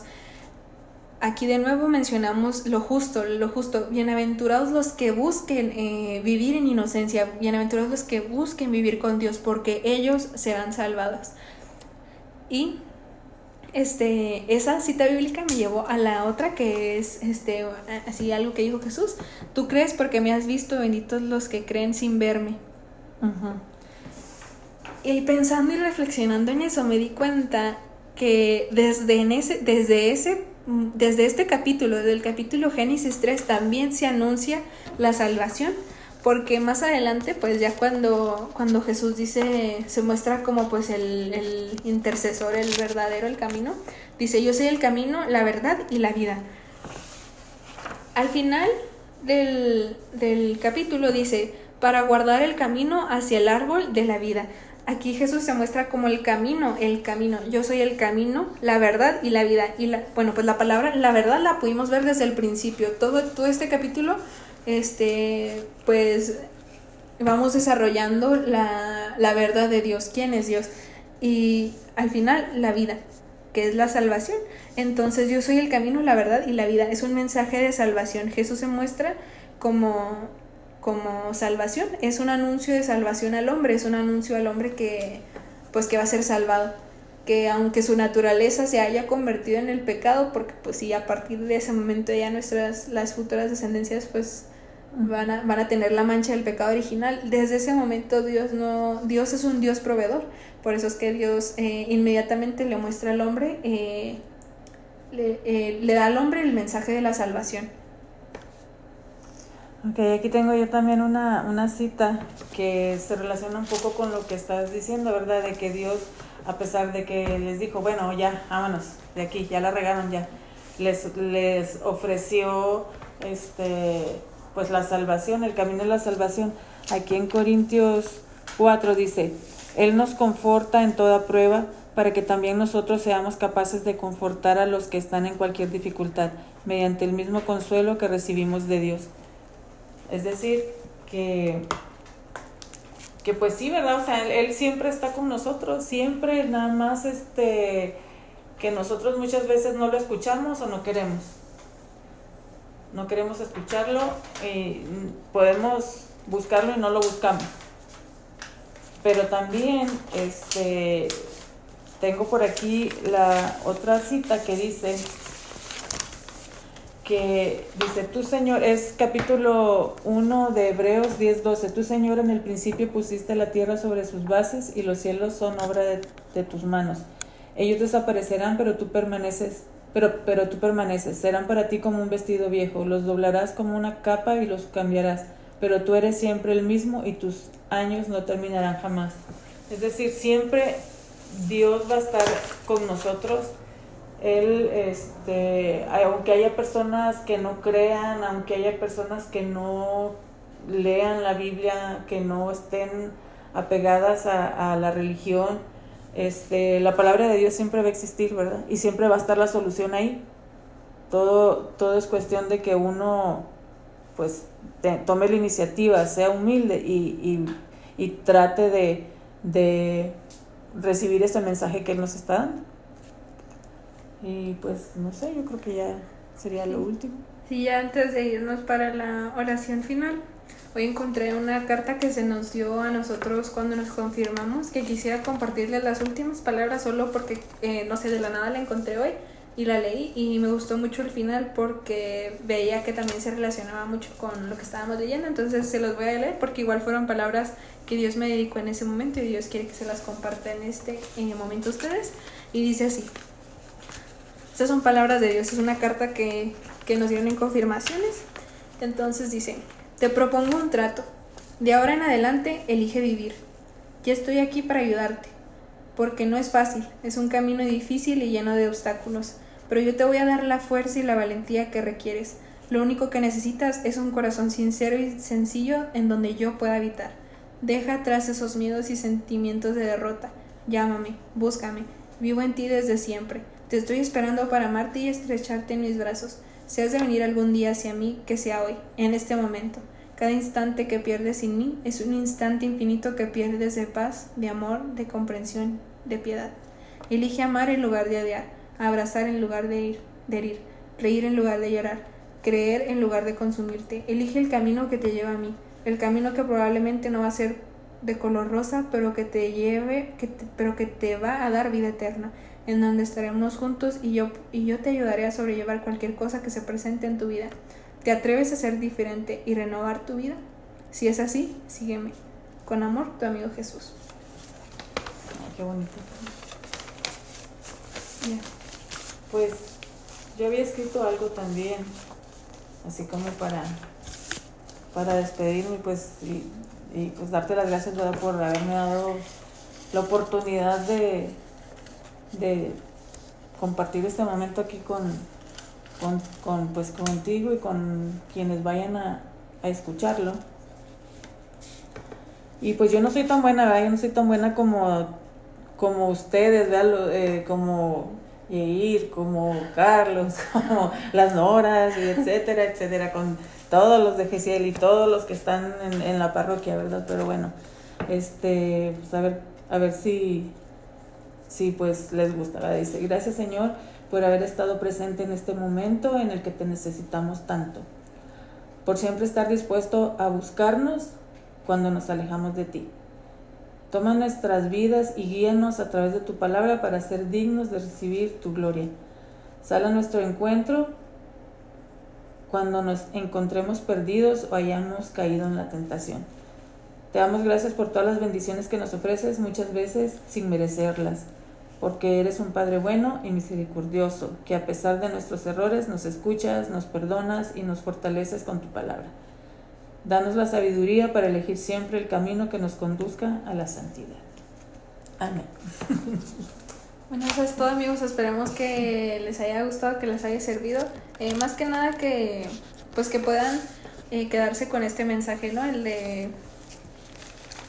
Speaker 1: Aquí de nuevo mencionamos lo justo, lo justo. Bienaventurados los que busquen eh, vivir en inocencia, bienaventurados los que busquen vivir con Dios, porque ellos serán salvados. Y este, esa cita bíblica me llevó a la otra que es este, así algo que dijo Jesús. Tú crees porque me has visto, benditos los que creen sin verme. Y pensando y reflexionando en eso, me di cuenta que desde, en ese, desde ese desde este capítulo, desde el capítulo Génesis 3, también se anuncia la salvación, porque más adelante, pues ya cuando, cuando Jesús dice, se muestra como pues el, el intercesor, el verdadero, el camino, dice, yo soy el camino, la verdad y la vida. Al final del, del capítulo dice, para guardar el camino hacia el árbol de la vida. Aquí Jesús se muestra como el camino, el camino. Yo soy el camino, la verdad y la vida. Y la, bueno, pues la palabra, la verdad la pudimos ver desde el principio. Todo, todo este capítulo, este, pues vamos desarrollando la, la verdad de Dios, quién es Dios. Y al final, la vida, que es la salvación. Entonces yo soy el camino, la verdad y la vida. Es un mensaje de salvación. Jesús se muestra como como salvación, es un anuncio de salvación al hombre, es un anuncio al hombre que pues que va a ser salvado. que aunque su naturaleza se haya convertido en el pecado, porque pues sí, a partir de ese momento ya nuestras, las futuras descendencias pues van a, van a tener la mancha del pecado original. Desde ese momento Dios no, Dios es un Dios proveedor, por eso es que Dios eh, inmediatamente le muestra al hombre, eh, le, eh, le da al hombre el mensaje de la salvación.
Speaker 2: Ok, aquí tengo yo también una, una cita que se relaciona un poco con lo que estás diciendo, ¿verdad? De que Dios, a pesar de que les dijo, bueno, ya, vámonos, de aquí, ya la regaron, ya, les, les ofreció este pues la salvación, el camino de la salvación. Aquí en Corintios 4 dice, Él nos conforta en toda prueba para que también nosotros seamos capaces de confortar a los que están en cualquier dificultad, mediante el mismo consuelo que recibimos de Dios. Es decir, que, que pues sí, ¿verdad? O sea, él, siempre está con nosotros, siempre nada más este que nosotros muchas veces no lo escuchamos o no queremos no queremos escucharlo y podemos buscarlo y no lo buscamos. Pero también este, tengo por aquí la otra cita que dice que dice, tú Señor, es capítulo 1 de Hebreos 10, 12, tú Señor en el principio pusiste la tierra sobre sus bases y los cielos son obra de, de tus manos. Ellos desaparecerán, pero tú permaneces pero, pero tú permaneces, serán para ti como un vestido viejo, los doblarás como una capa y los cambiarás, pero tú eres siempre el mismo y tus años no terminarán jamás. Es decir, siempre Dios va a estar con nosotros. Él, este, aunque haya personas que no crean, aunque haya personas que no lean la Biblia, que no estén apegadas a, la religión, este, la palabra de Dios siempre va a existir, ¿verdad? Y siempre va a estar la solución ahí. Todo, todo es cuestión de que uno, pues, tome la iniciativa, sea humilde y, y, trate de, de, recibir ese mensaje que Él nos está dando. Y pues, no sé, yo creo que ya sería lo último.
Speaker 1: Sí, ya antes de irnos para la oración final, Hoy encontré una carta que se nos dio a nosotros cuando nos confirmamos, que quisiera compartirle las últimas palabras solo porque, eh, no sé, de la nada la encontré hoy y la leí y me gustó mucho el final porque veía que también se relacionaba mucho con lo que estábamos leyendo, entonces se los voy a leer porque igual fueron palabras que Dios me dedicó en ese momento y Dios quiere que se las comparta en este en momento ustedes y dice así. Estas son palabras de Dios, es una carta que, que nos dieron en confirmaciones. Entonces dice, te propongo un trato. De ahora en adelante, elige vivir. Ya estoy aquí para ayudarte. Porque no es fácil, es un camino difícil y lleno de obstáculos, pero yo te voy a dar la fuerza y la valentía que requieres. Lo único que necesitas es un corazón sincero y sencillo en donde yo pueda habitar. Deja atrás esos miedos y sentimientos de derrota. Llámame, búscame. Vivo en ti desde siempre. Te estoy esperando para amarte y estrecharte en mis brazos. Si has de venir algún día hacia mí, que sea hoy, en este momento. Cada instante que pierdes sin mí es un instante infinito que pierdes de paz, de amor, de comprensión, de piedad. Elige amar en lugar de odiar, abrazar en lugar de, ir, de herir, reír en lugar de llorar, creer en lugar de consumirte. Elige el camino que te lleva a mí, el camino que probablemente no va a ser de color rosa, pero que te lleve, pero que te va a dar vida eterna, en donde estaremos juntos y yo, y yo te ayudaré a sobrellevar cualquier cosa que se presente en tu vida. ¿Te atreves a ser diferente y renovar tu vida? Si es así, sígueme. Con amor, tu amigo Jesús.
Speaker 2: qué bonito. Pues yo había escrito algo también, así como para, para despedirme pues, y, pues darte las gracias por haberme dado la oportunidad de, de compartir este momento aquí con, con, pues contigo y con quienes vayan a, escucharlo. Y pues yo no soy tan buena, ¿verdad? Yo no soy tan buena como, como ustedes, ¿verdad? Eh, como ir como Carlos, como las Noras, y etcétera, etcétera, con todos los de GCL y todos los que están en, en la parroquia, ¿verdad? Pero bueno, este, pues a ver, a ver si, si pues les gusta, ¿verdad? Dice, gracias Señor por haber estado presente en este momento en el que te necesitamos tanto, por siempre estar dispuesto a buscarnos cuando nos alejamos de ti. Toma nuestras vidas y guíanos a través de tu palabra para ser dignos de recibir tu gloria. Sal a nuestro encuentro cuando nos encontremos perdidos o hayamos caído en la tentación. Te damos gracias por todas las bendiciones que nos ofreces, muchas veces sin merecerlas, porque eres un Padre bueno y misericordioso, que a pesar de nuestros errores nos escuchas, nos perdonas y nos fortaleces con tu palabra. Danos la sabiduría para elegir siempre el camino que nos conduzca a la santidad. Amén.
Speaker 1: Bueno, eso es todo amigos, esperemos que les haya gustado, que les haya servido. Eh, más que nada que pues que puedan eh, quedarse con este mensaje, ¿no? El de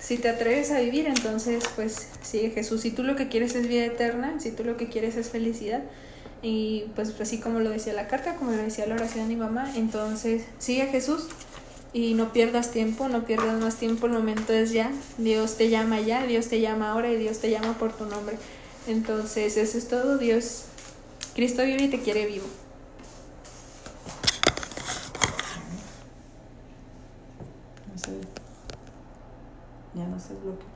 Speaker 1: si te atreves a vivir, entonces pues sigue Jesús. Si tú lo que quieres es vida eterna, si tú lo que quieres es felicidad, y pues así como lo decía la carta, como lo decía la oración de mi mamá, entonces sigue Jesús y no pierdas tiempo, no pierdas más tiempo, el momento es ya, Dios te llama ya, Dios te llama ahora y Dios te llama por tu nombre. Entonces, eso es todo. Dios, Cristo vive y te quiere vivo.
Speaker 2: Ya no sé bloqueo.